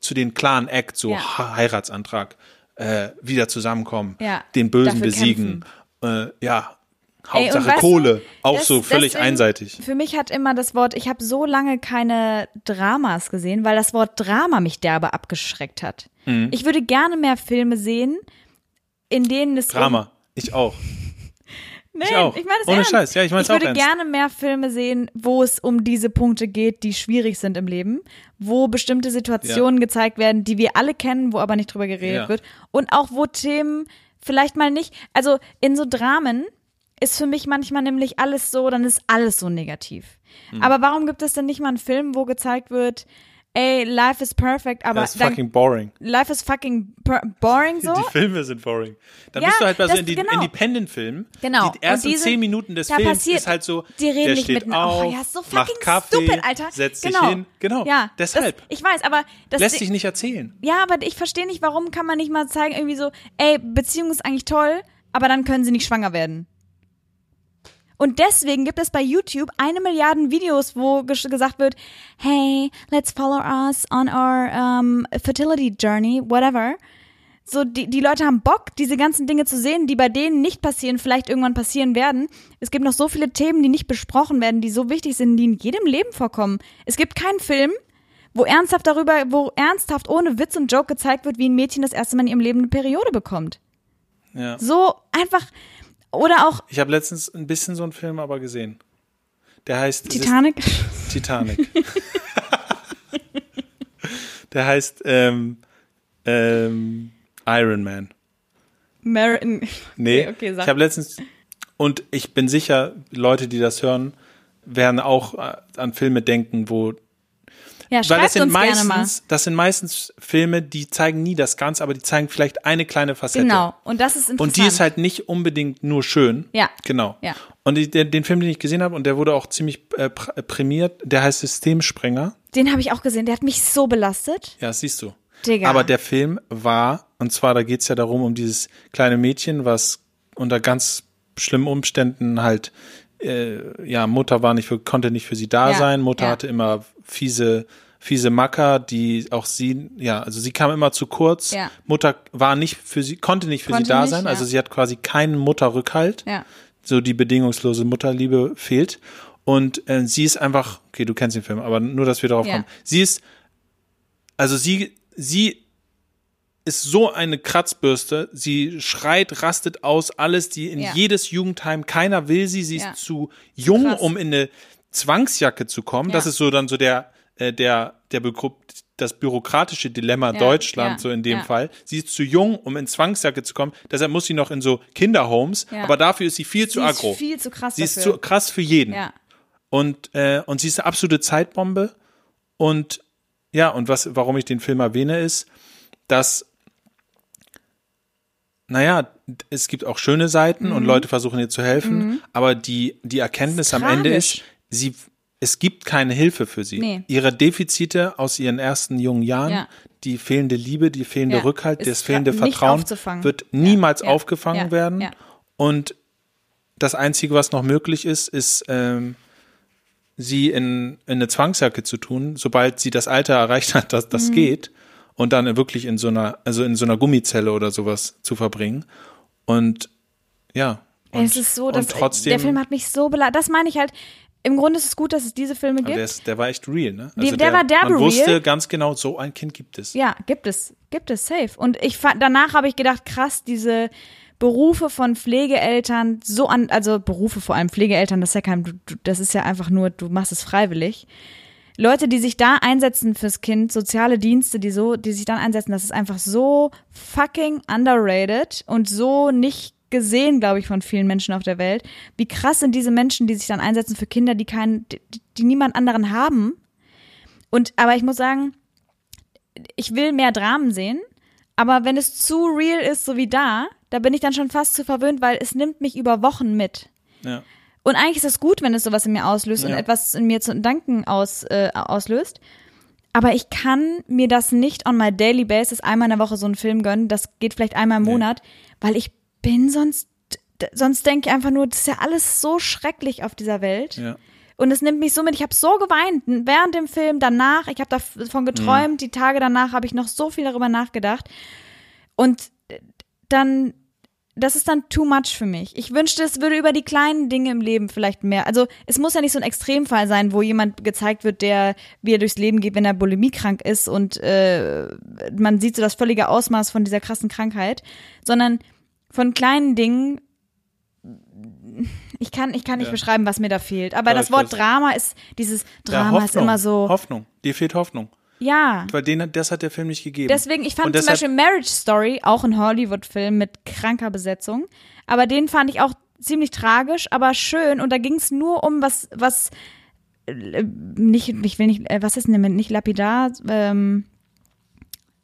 zu den klaren Acts, so Ja. Heiratsantrag, äh, wieder zusammenkommen, Ja. den Bösen Dafür besiegen, äh, ja, Ey, Hauptsache du, Kohle, auch das- so völlig deswegen- einseitig. Für mich hat immer das Wort, ich habe so lange keine Dramas gesehen, weil das Wort Drama mich derbe abgeschreckt hat. Mhm. Ich würde gerne mehr Filme sehen, in denen es Drama, ich auch. Nee, Ich auch. meine es Ohne ernst. Scheiß. Ja, ich Ich würde auch ernst. gerne mehr Filme sehen, wo es um diese Punkte geht, die schwierig sind im Leben, wo bestimmte Situationen gezeigt werden, die wir alle kennen, wo aber nicht drüber geredet Ja. wird und auch wo Themen vielleicht mal nicht, also in so Dramen ist für mich manchmal nämlich alles so, dann ist alles so negativ. Hm. Aber warum gibt es denn nicht mal einen Film, wo gezeigt wird, ey, life is perfect, aber Das ist fucking boring. life is fucking boring so? Die Filme sind boring. Dann Ja, bist du halt bei so Indi- genau. Independent-Filmen. Genau. Die ersten Und die sind- zehn Minuten des Films passiert- ist halt so, die reden der nicht steht miteinander. auf, Oh, ja, so macht fucking Kaffee, stupid, Alter. setzt genau. sich hin. Genau, Ja, deshalb. Das, ich weiß, aber das Lässt sich nicht erzählen. Ja, aber ich verstehe nicht, warum kann man nicht mal zeigen, irgendwie so, ey, Beziehung ist eigentlich toll, aber dann können sie nicht schwanger werden. Und deswegen gibt es bei YouTube eine Milliarde Videos, wo ges- gesagt wird, hey, let's follow us on our um, fertility journey, whatever. So, die, die Leute haben Bock, diese ganzen Dinge zu sehen, die bei denen nicht passieren, vielleicht irgendwann passieren werden. Es gibt noch so viele Themen, die nicht besprochen werden, die so wichtig sind, die in jedem Leben vorkommen. Es gibt keinen Film, wo ernsthaft darüber, wo ernsthaft ohne Witz und Joke gezeigt wird, wie ein Mädchen das erste Mal in ihrem Leben eine Periode bekommt. Ja. So einfach, oder auch Ich habe letztens ein bisschen so einen Film aber gesehen. Der heißt Titanic. Titanic. Der heißt ähm, ähm, Iron Man. Marin. Nee, Okay, okay, sag. ich habe letztens und ich bin sicher, Leute, die das hören, werden auch äh, an Filme denken, wo Ja, weil das sind uns gerne mal. meistens, das sind meistens Filme, die zeigen nie das Ganze, aber die zeigen vielleicht eine kleine Facette. Genau. Und das ist interessant. Und die ist halt nicht unbedingt nur schön. Ja. Genau. Ja. Und die, der, den Film, den ich gesehen habe, und der wurde auch ziemlich äh, äh, prämiert, der heißt Systemsprenger. Den habe ich auch gesehen. Der hat mich so belastet. Ja, das siehst du. Digga. Aber der Film war, und zwar, da geht's ja darum, um dieses kleine Mädchen, was unter ganz schlimmen Umständen halt, äh, ja, Mutter war nicht für, konnte nicht für sie da Ja, sein. Mutter ja. hatte immer fiese, fiese Macker, die auch sie, ja, also sie kam immer zu kurz. Ja. Mutter war nicht für sie, konnte nicht für Konnte sie da nicht, sein. Also sie hat quasi keinen Mutterrückhalt. Ja. So die bedingungslose Mutterliebe fehlt. Und äh, sie ist einfach, okay, du kennst den Film, aber nur, dass wir darauf kommen. Sie ist, also sie, sie ist so eine Kratzbürste. Sie schreit, rastet aus, alles, die in Ja. jedes Jugendheim, keiner will sie. Sie ist Ja. zu jung, Krass. um in eine Zwangsjacke zu kommen. Das Ja. ist so dann so der, äh, der, der Begru- das bürokratische Dilemma Deutschland, so in dem. Fall. Sie ist zu jung, um in Zwangsjacke zu kommen. Deshalb muss sie noch in so Kinderhomes. Aber dafür ist sie viel zu Sie ist aggro. viel zu krass Sie ist dafür. zu krass für jeden. Und, äh, und sie ist eine absolute Zeitbombe. Und ja, und was, warum ich den Film erwähne, ist, dass, naja, es gibt auch schöne Seiten Mhm. und Leute versuchen ihr zu helfen, aber die, die Erkenntnis am Ende ist, sie, es gibt keine Hilfe für sie. Nee. Ihre Defizite aus ihren ersten jungen Jahren, Ja. die fehlende Liebe, die fehlende Ja, Rückhalt, ist das fehlende Vertrauen wird niemals Ja. aufgefangen werden. Und das Einzige, was noch möglich ist, ist, ähm, sie in, in eine Zwangsjacke zu tun, sobald sie das Alter erreicht hat, dass das Mhm. geht, und dann wirklich in so einer, also in so einer Gummizelle oder sowas zu verbringen. Und ja. Und, es ist so, dass trotzdem, der Film hat mich so belastet. Das meine ich halt. Im Grunde ist es gut, dass es diese Filme gibt. der, ist, der war echt real, ne? Also Die- der war derbe Man wusste real. ganz genau, so ein Kind gibt es. Ja, gibt es, gibt es safe. Und ich danach habe ich gedacht, krass, diese Berufe von Pflegeeltern so an, also Berufe vor allem Pflegeeltern, das ist ja kein, das ist ja einfach nur, du machst es freiwillig. Leute, die sich da einsetzen fürs Kind, soziale Dienste, die so, die sich dann einsetzen, das ist einfach so fucking underrated und so nicht gesehen, glaube ich, von vielen Menschen auf der Welt. Wie krass sind diese Menschen, die sich dann einsetzen für Kinder, die keinen, die, die niemand anderen haben. Und, aber ich muss sagen, ich will mehr Dramen sehen, aber wenn es zu real ist, so wie da, da bin ich dann schon fast zu verwöhnt, weil es nimmt mich über Wochen mit. Ja. Und eigentlich ist es gut, wenn es sowas in mir auslöst und Ja. etwas in mir zu danken aus, äh, auslöst. Aber ich kann mir das nicht on my daily basis einmal in der Woche so einen Film gönnen. Das geht vielleicht einmal im Nee. Monat, weil ich bin sonst, sonst denke ich einfach nur, das ist ja alles so schrecklich auf dieser Welt. Ja. Und es nimmt mich so mit, ich habe so geweint während dem Film, danach, ich habe davon geträumt, die Tage danach habe ich noch so viel darüber nachgedacht. Und dann, das ist dann too much für mich. Ich wünschte, es würde über die kleinen Dinge im Leben vielleicht mehr. Also es muss ja nicht so ein Extremfall sein, wo jemand gezeigt wird, der wie er durchs Leben geht, wenn er bulimiekrank ist und äh, man sieht so das völlige Ausmaß von dieser krassen Krankheit, sondern von kleinen Dingen. Ich kann, ich kann nicht Ja. beschreiben, was mir da fehlt. Aber Ja, das Wort weiß. Drama ist, dieses Ja, Drama ist Hoffnung. immer so, Hoffnung. Dir fehlt Hoffnung. Ja. Weil den, das hat der Film nicht gegeben. Deswegen, ich fand zum Beispiel Marriage Story, auch ein Hollywood-Film mit kranker Besetzung, aber den fand ich auch ziemlich tragisch, aber schön und da ging es nur um was, was äh, nicht, ich will nicht, äh, was ist denn damit, nicht lapidar, ähm,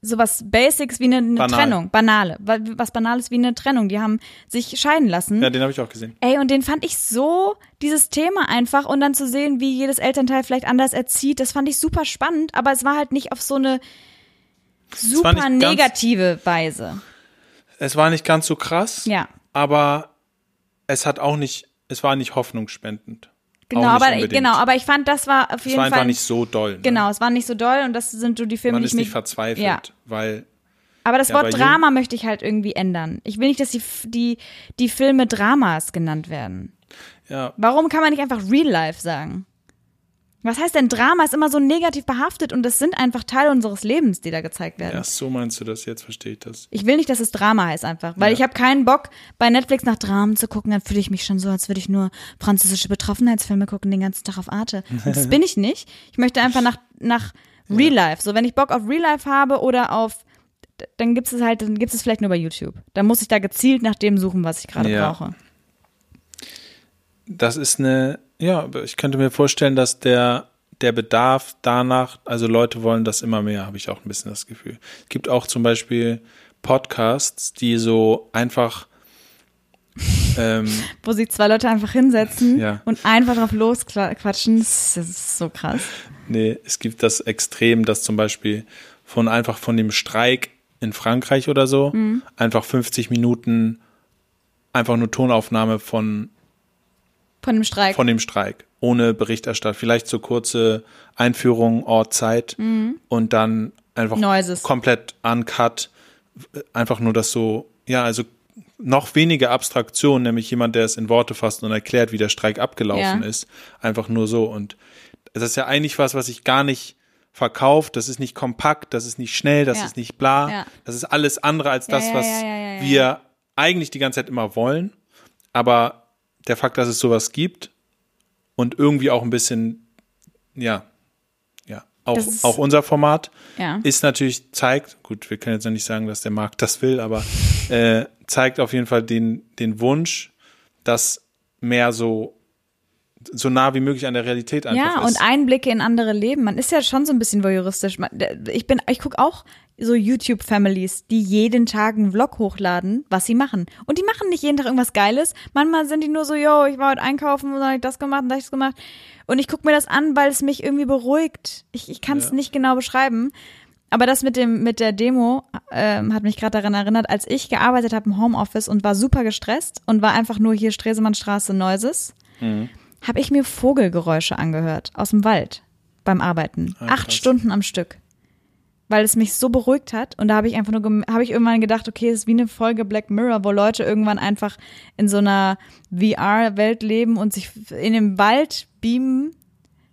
sowas Basics wie eine, eine Banal. Trennung, banale, wa- was Banales wie eine Trennung, die haben sich scheiden lassen. Ja, den habe ich auch gesehen. Ey, und den fand ich so, dieses Thema einfach und dann zu sehen, wie jedes Elternteil vielleicht anders erzieht, das fand ich super spannend, aber es war halt nicht auf so eine super negative Weise. Es war nicht ganz so krass, Ja, aber es hat auch nicht, es war nicht hoffnungsspendend. Genau, nicht aber unbedingt. genau, aber ich fand, das war auf es jeden war einfach Fall nicht so doll. Ne? genau, es war nicht so doll und das sind so die Filme, Man die ist ich nicht mir, verzweifelt, Ja. weil aber das Ja, Wort Drama möchte ich halt irgendwie ändern. Ich will nicht, dass die die die Filme Dramas genannt werden. ja, Warum kann man nicht einfach Real Life sagen? Was heißt denn Drama ist immer so negativ behaftet und das sind einfach Teile unseres Lebens, die da gezeigt werden. ja, so meinst du das jetzt, verstehe ich das. Ich will nicht, dass es Drama heißt einfach, weil Ja. ich habe keinen Bock, bei Netflix nach Dramen zu gucken, dann fühle ich mich schon so, als würde ich nur französische Betroffenheitsfilme gucken, den ganzen Tag auf Arte. Und das bin ich nicht. Ich möchte einfach nach, nach Real Life. So, wenn ich Bock auf Real Life habe oder auf, dann gibt es halt, dann gibt es vielleicht nur bei YouTube. Dann muss ich da gezielt nach dem suchen, was ich gerade Ja. brauche. Das ist eine, ja, aber ich könnte mir vorstellen, dass der, der Bedarf danach, also Leute wollen das immer mehr, habe ich auch ein bisschen das Gefühl. Es gibt auch zum Beispiel Podcasts, die so einfach, ähm, Wo sich zwei Leute einfach hinsetzen Ja. und einfach drauf losquatschen. Das ist so krass. nee, es gibt das Extrem, dass zum Beispiel von einfach von dem Streik in Frankreich oder so, einfach 50 Minuten einfach nur Tonaufnahme von Von dem Streik. von dem Streik, ohne Berichterstattung. Vielleicht so kurze Einführung, Ort, Zeit und dann einfach Noises. komplett uncut. Einfach nur das so, ja, also noch weniger Abstraktion, nämlich jemand, der es in Worte fasst und erklärt, wie der Streik abgelaufen Ja. ist. Einfach nur so. Und das ist ja eigentlich was, was ich gar nicht verkauft. Das ist nicht kompakt, das ist nicht schnell, das Ja. ist nicht bla. Ja. Das ist alles andere als das, was wir eigentlich die ganze Zeit immer wollen. Aber der Fakt, dass es sowas gibt und irgendwie auch ein bisschen, ja, ja, auch, auch unser Format ja. ist natürlich, zeigt, gut, wir können jetzt noch nicht sagen, dass der Markt das will, aber äh, zeigt auf jeden Fall den, den Wunsch, dass mehr so, so nah wie möglich an der Realität einfach Ja, ist. und Einblicke in andere Leben. Man ist ja schon so ein bisschen voyeuristisch. Ich bin, ich gucke auch so YouTube-Families, die jeden Tag einen Vlog hochladen, was sie machen. Und die machen nicht jeden Tag irgendwas Geiles. Manchmal sind die nur so, yo, ich war heute einkaufen und dann hab ich das gemacht und das gemacht. Und ich gucke mir das an, weil es mich irgendwie beruhigt. Ich, ich kann es Ja. nicht genau beschreiben. Aber das mit dem mit der Demo ähm, hat mich gerade daran erinnert, als ich gearbeitet habe im Homeoffice und war super gestresst und war einfach nur hier Stresemannstraße Neuses habe ich mir Vogelgeräusche angehört aus dem Wald beim Arbeiten. Ah, Acht. Stunden am Stück. Weil es mich so beruhigt hat. Und da habe ich einfach nur, habe ich irgendwann gedacht, okay, es ist wie eine Folge Black Mirror, wo Leute irgendwann einfach in so einer VR-Welt leben und sich in dem Wald beamen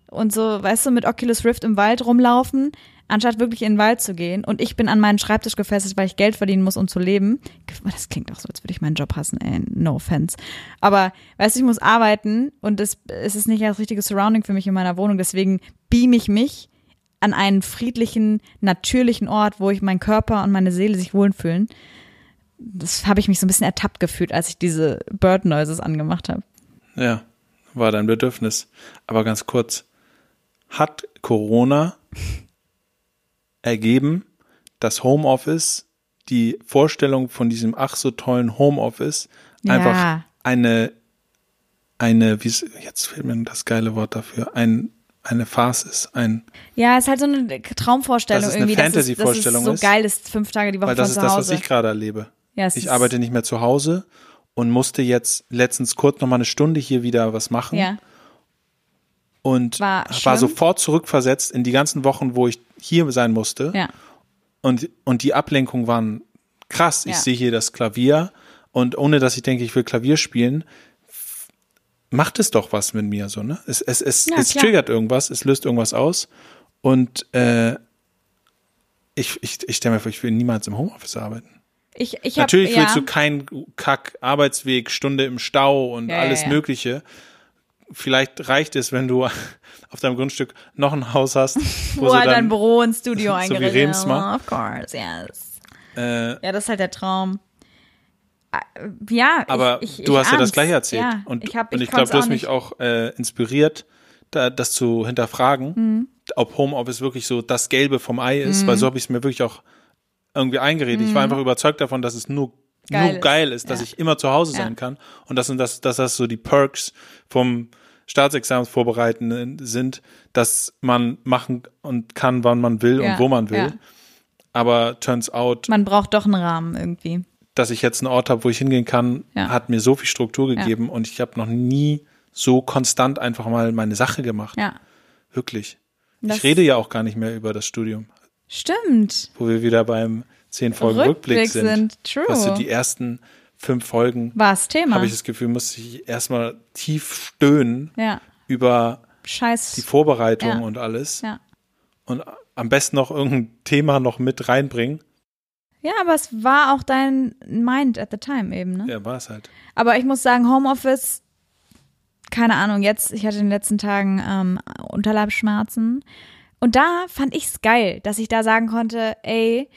und so, weißt du, mit Oculus Rift im Wald rumlaufen. anstatt wirklich in den Wald zu gehen und ich bin an meinen Schreibtisch gefesselt, weil ich Geld verdienen muss, um zu leben. Das klingt auch so, als würde ich meinen Job hassen, ey, no offense. Aber, weißt du, ich muss arbeiten und es, es ist nicht das richtige Surrounding für mich in meiner Wohnung, deswegen beam ich mich an einen friedlichen, natürlichen Ort, wo ich mein Körper und meine Seele sich wohlfühlen. Das habe ich mich so ein bisschen ertappt gefühlt, als ich diese Bird Noises angemacht habe. Ja, war dein Bedürfnis. Aber ganz kurz, hat Corona ergeben, dass Homeoffice, die Vorstellung von diesem ach so tollen Homeoffice, einfach Ja. eine, eine, wie jetzt fehlt mir das geile Wort dafür, ein, eine Farce ist, ein, Ja, es ist halt so eine Traumvorstellung Dass es eine irgendwie, dass es, dass Fantasy-Vorstellung es so geil ist, fünf Tage die Woche weil das ist das, was ich gerade erlebe. ja, Ich arbeite nicht mehr zu Hause und musste jetzt letztens kurz noch mal eine Stunde hier wieder was machen. Ja, und War war, sofort zurückversetzt in die ganzen Wochen, wo ich hier sein musste. ja. Und, und die Ablenkungen waren krass. Ich Ja. sehe hier das Klavier und ohne dass ich denke, ich will Klavier spielen, macht es doch was mit mir so, ne? Es, es, es, Ja, es klar. triggert irgendwas, es löst irgendwas aus. Und äh, ich, ich, ich stelle mir vor, ich will niemals im Homeoffice arbeiten. Ich, ich hab, Natürlich ja, willst du keinen Kack-Arbeitsweg, Stunde im Stau und Ja, ja, alles ja. Mögliche. Vielleicht reicht es, wenn du auf deinem Grundstück noch ein Haus hast, wo wo halt ein dann, Büro und Studio so wie eingerichtet Remsmar. Of course, yes. äh, Ja, das ist halt der Traum. Ah, Ja, aber ich, ich, du ich hast ja das gleiche erzählt. Ja, und ich, hab, und ich, ich glaube, du hast mich auch äh, inspiriert, da, das zu hinterfragen, Mhm. ob Homeoffice wirklich so das Gelbe vom Ei ist, weil so habe ich es mir wirklich auch irgendwie eingeredet. Ich war einfach überzeugt davon, dass es nur Mhm. Geil nur ist. geil ist, dass Ja. ich immer zu Hause Ja. sein kann und dass, dass, dass das so die Perks vom Staatsexamens vorbereiten sind, dass man machen und kann, wann man will und wo man will. Aber turns out, Man braucht doch einen Rahmen irgendwie. Dass ich jetzt einen Ort habe, wo ich hingehen kann, Ja. hat mir so viel Struktur gegeben und ich habe noch nie so konstant einfach mal meine Sache gemacht. Ja. Wirklich. Das- ich rede ja auch gar nicht mehr über das Studium, Stimmt. wo wir wieder beim zehn Folgen Rückblick Rückblick, sind. sind. True. Weißt du, die ersten fünf Folgen War's Thema. habe ich das Gefühl, musste ich erstmal tief stöhnen ja. über Scheiß. die Vorbereitung Ja. und alles. ja. Und am besten noch irgendein Thema noch mit reinbringen. Ja, aber es war auch dein Mind at the time eben, ne? Ja, war es halt. Aber ich muss sagen, Homeoffice, keine Ahnung, jetzt, ich hatte in den letzten Tagen ähm, Unterleibsschmerzen. Und da fand ich es geil, dass ich da sagen konnte, ey,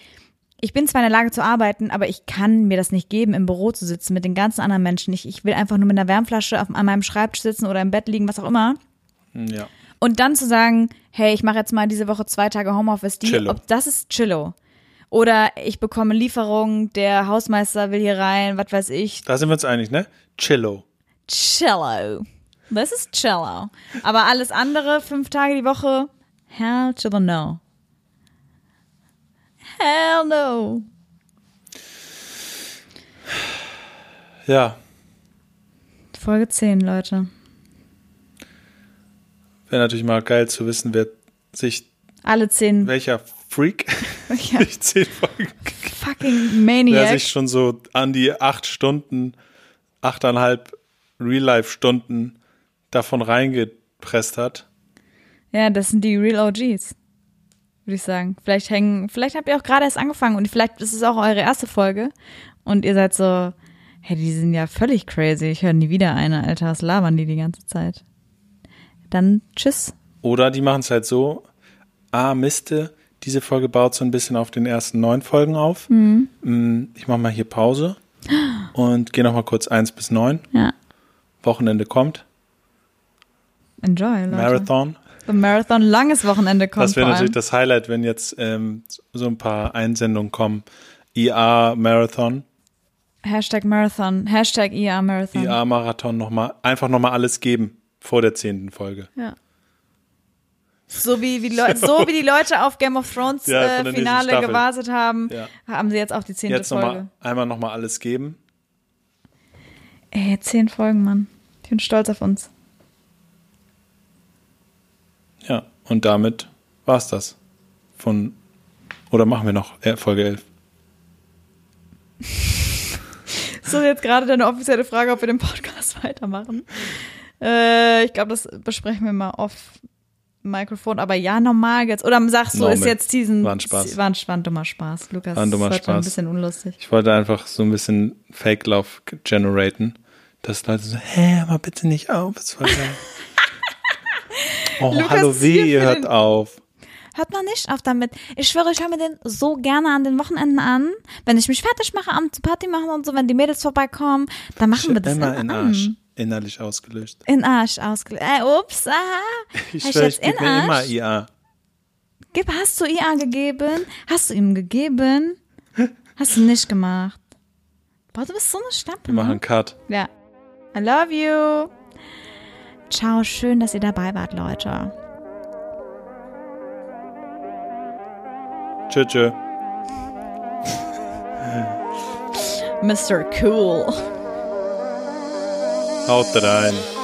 ich bin zwar in der Lage zu arbeiten, aber ich kann mir das nicht geben, im Büro zu sitzen mit den ganzen anderen Menschen. Ich, ich will einfach nur mit einer Wärmflasche auf, an meinem Schreibtisch sitzen oder im Bett liegen, was auch immer. Hm, Ja. Und dann zu sagen, hey, ich mache jetzt mal diese Woche zwei Tage Homeoffice, die, Chillo. ob das ist Chillo. Oder ich bekomme Lieferung, der Hausmeister will hier rein, was weiß ich, Da sind wir uns einig, ne? Chillo. Cello. Das ist Cello. Aber alles andere, fünf Tage die Woche, hell to the no. Hell no. Ja, Folge 10, Leute. wäre natürlich mal geil zu wissen, wer sich, Alle 10 welcher Freak Ja. durch zehn Folgen, fucking Maniac. sich schon so an die acht Stunden, achteinhalb Real-Life-Stunden davon reingepresst hat. Ja, das sind die Real OGs. Würde ich sagen. Vielleicht hängen, vielleicht habt ihr auch gerade erst angefangen und vielleicht ist es auch eure erste Folge und ihr seid so, hey, die sind ja völlig crazy. Ich höre nie wieder eine, Alter. Was labern die die ganze Zeit? Dann tschüss. Oder die machen es halt so, ah, Miste, diese Folge baut so ein bisschen auf den ersten neun Folgen auf. Mm, Ich mache mal hier Pause und gehe noch mal kurz eins bis neun. Ja. Wochenende kommt, Enjoy, Leute. Marathon. The Marathon, langes Wochenende kommt Das wäre natürlich das Highlight, wenn jetzt ähm, so ein paar Einsendungen kommen. IA Marathon, Hashtag Marathon, Hashtag IA Marathon. IA Marathon nochmal, einfach nochmal alles geben vor der zehnten Folge. Ja. So wie, wie so wie die Leute auf Game of Thrones Ja, äh, Finale gewartet haben, Ja. haben sie jetzt auch die zehnte Jetzt Folge. nochmal, einmal nochmal alles geben. Ey, zehn Folgen, Mann. Ich bin stolz auf uns. Ja, und damit war's das. Von, oder machen wir noch äh, Folge 11? Ist das jetzt gerade deine offizielle Frage, ob wir den Podcast weitermachen? Äh, ich glaube, das besprechen wir mal off Mikrofon, aber ja, normal jetzt. Oder sagst du, Normal. ist jetzt diesen. War ein Spaß. War ein, war ein dummer Spaß. Lukas, War ein dummer heute ein Spaß. bisschen unlustig. Ich wollte einfach so ein bisschen Fake-Love generaten, dass Leute so, hä, mal bitte nicht auf, ist voll geil. oh, Lukas hallo, wie, ihr hört auf. Hört mal nicht auf damit. Ich schwöre, ich höre mir den so gerne an den Wochenenden an. Wenn ich mich fertig mache, am zu Party machen und so, wenn die Mädels vorbeikommen, dann machen wir das Immer an. Arsch, innerlich ausgelöst. In Arsch ausgelöst. Äh, ups, aha. Ich jetzt ich gebe mir immer? IA. Gib, hast du IA gegeben? Hast du ihm gegeben? Hast du nicht gemacht. Boah, du bist so eine Stampe. Wir machen einen Cut. Ja. I love you. Ciao, schön, dass ihr dabei wart, Leute. Tschö, tschö. Mr. Cool. Haut rein.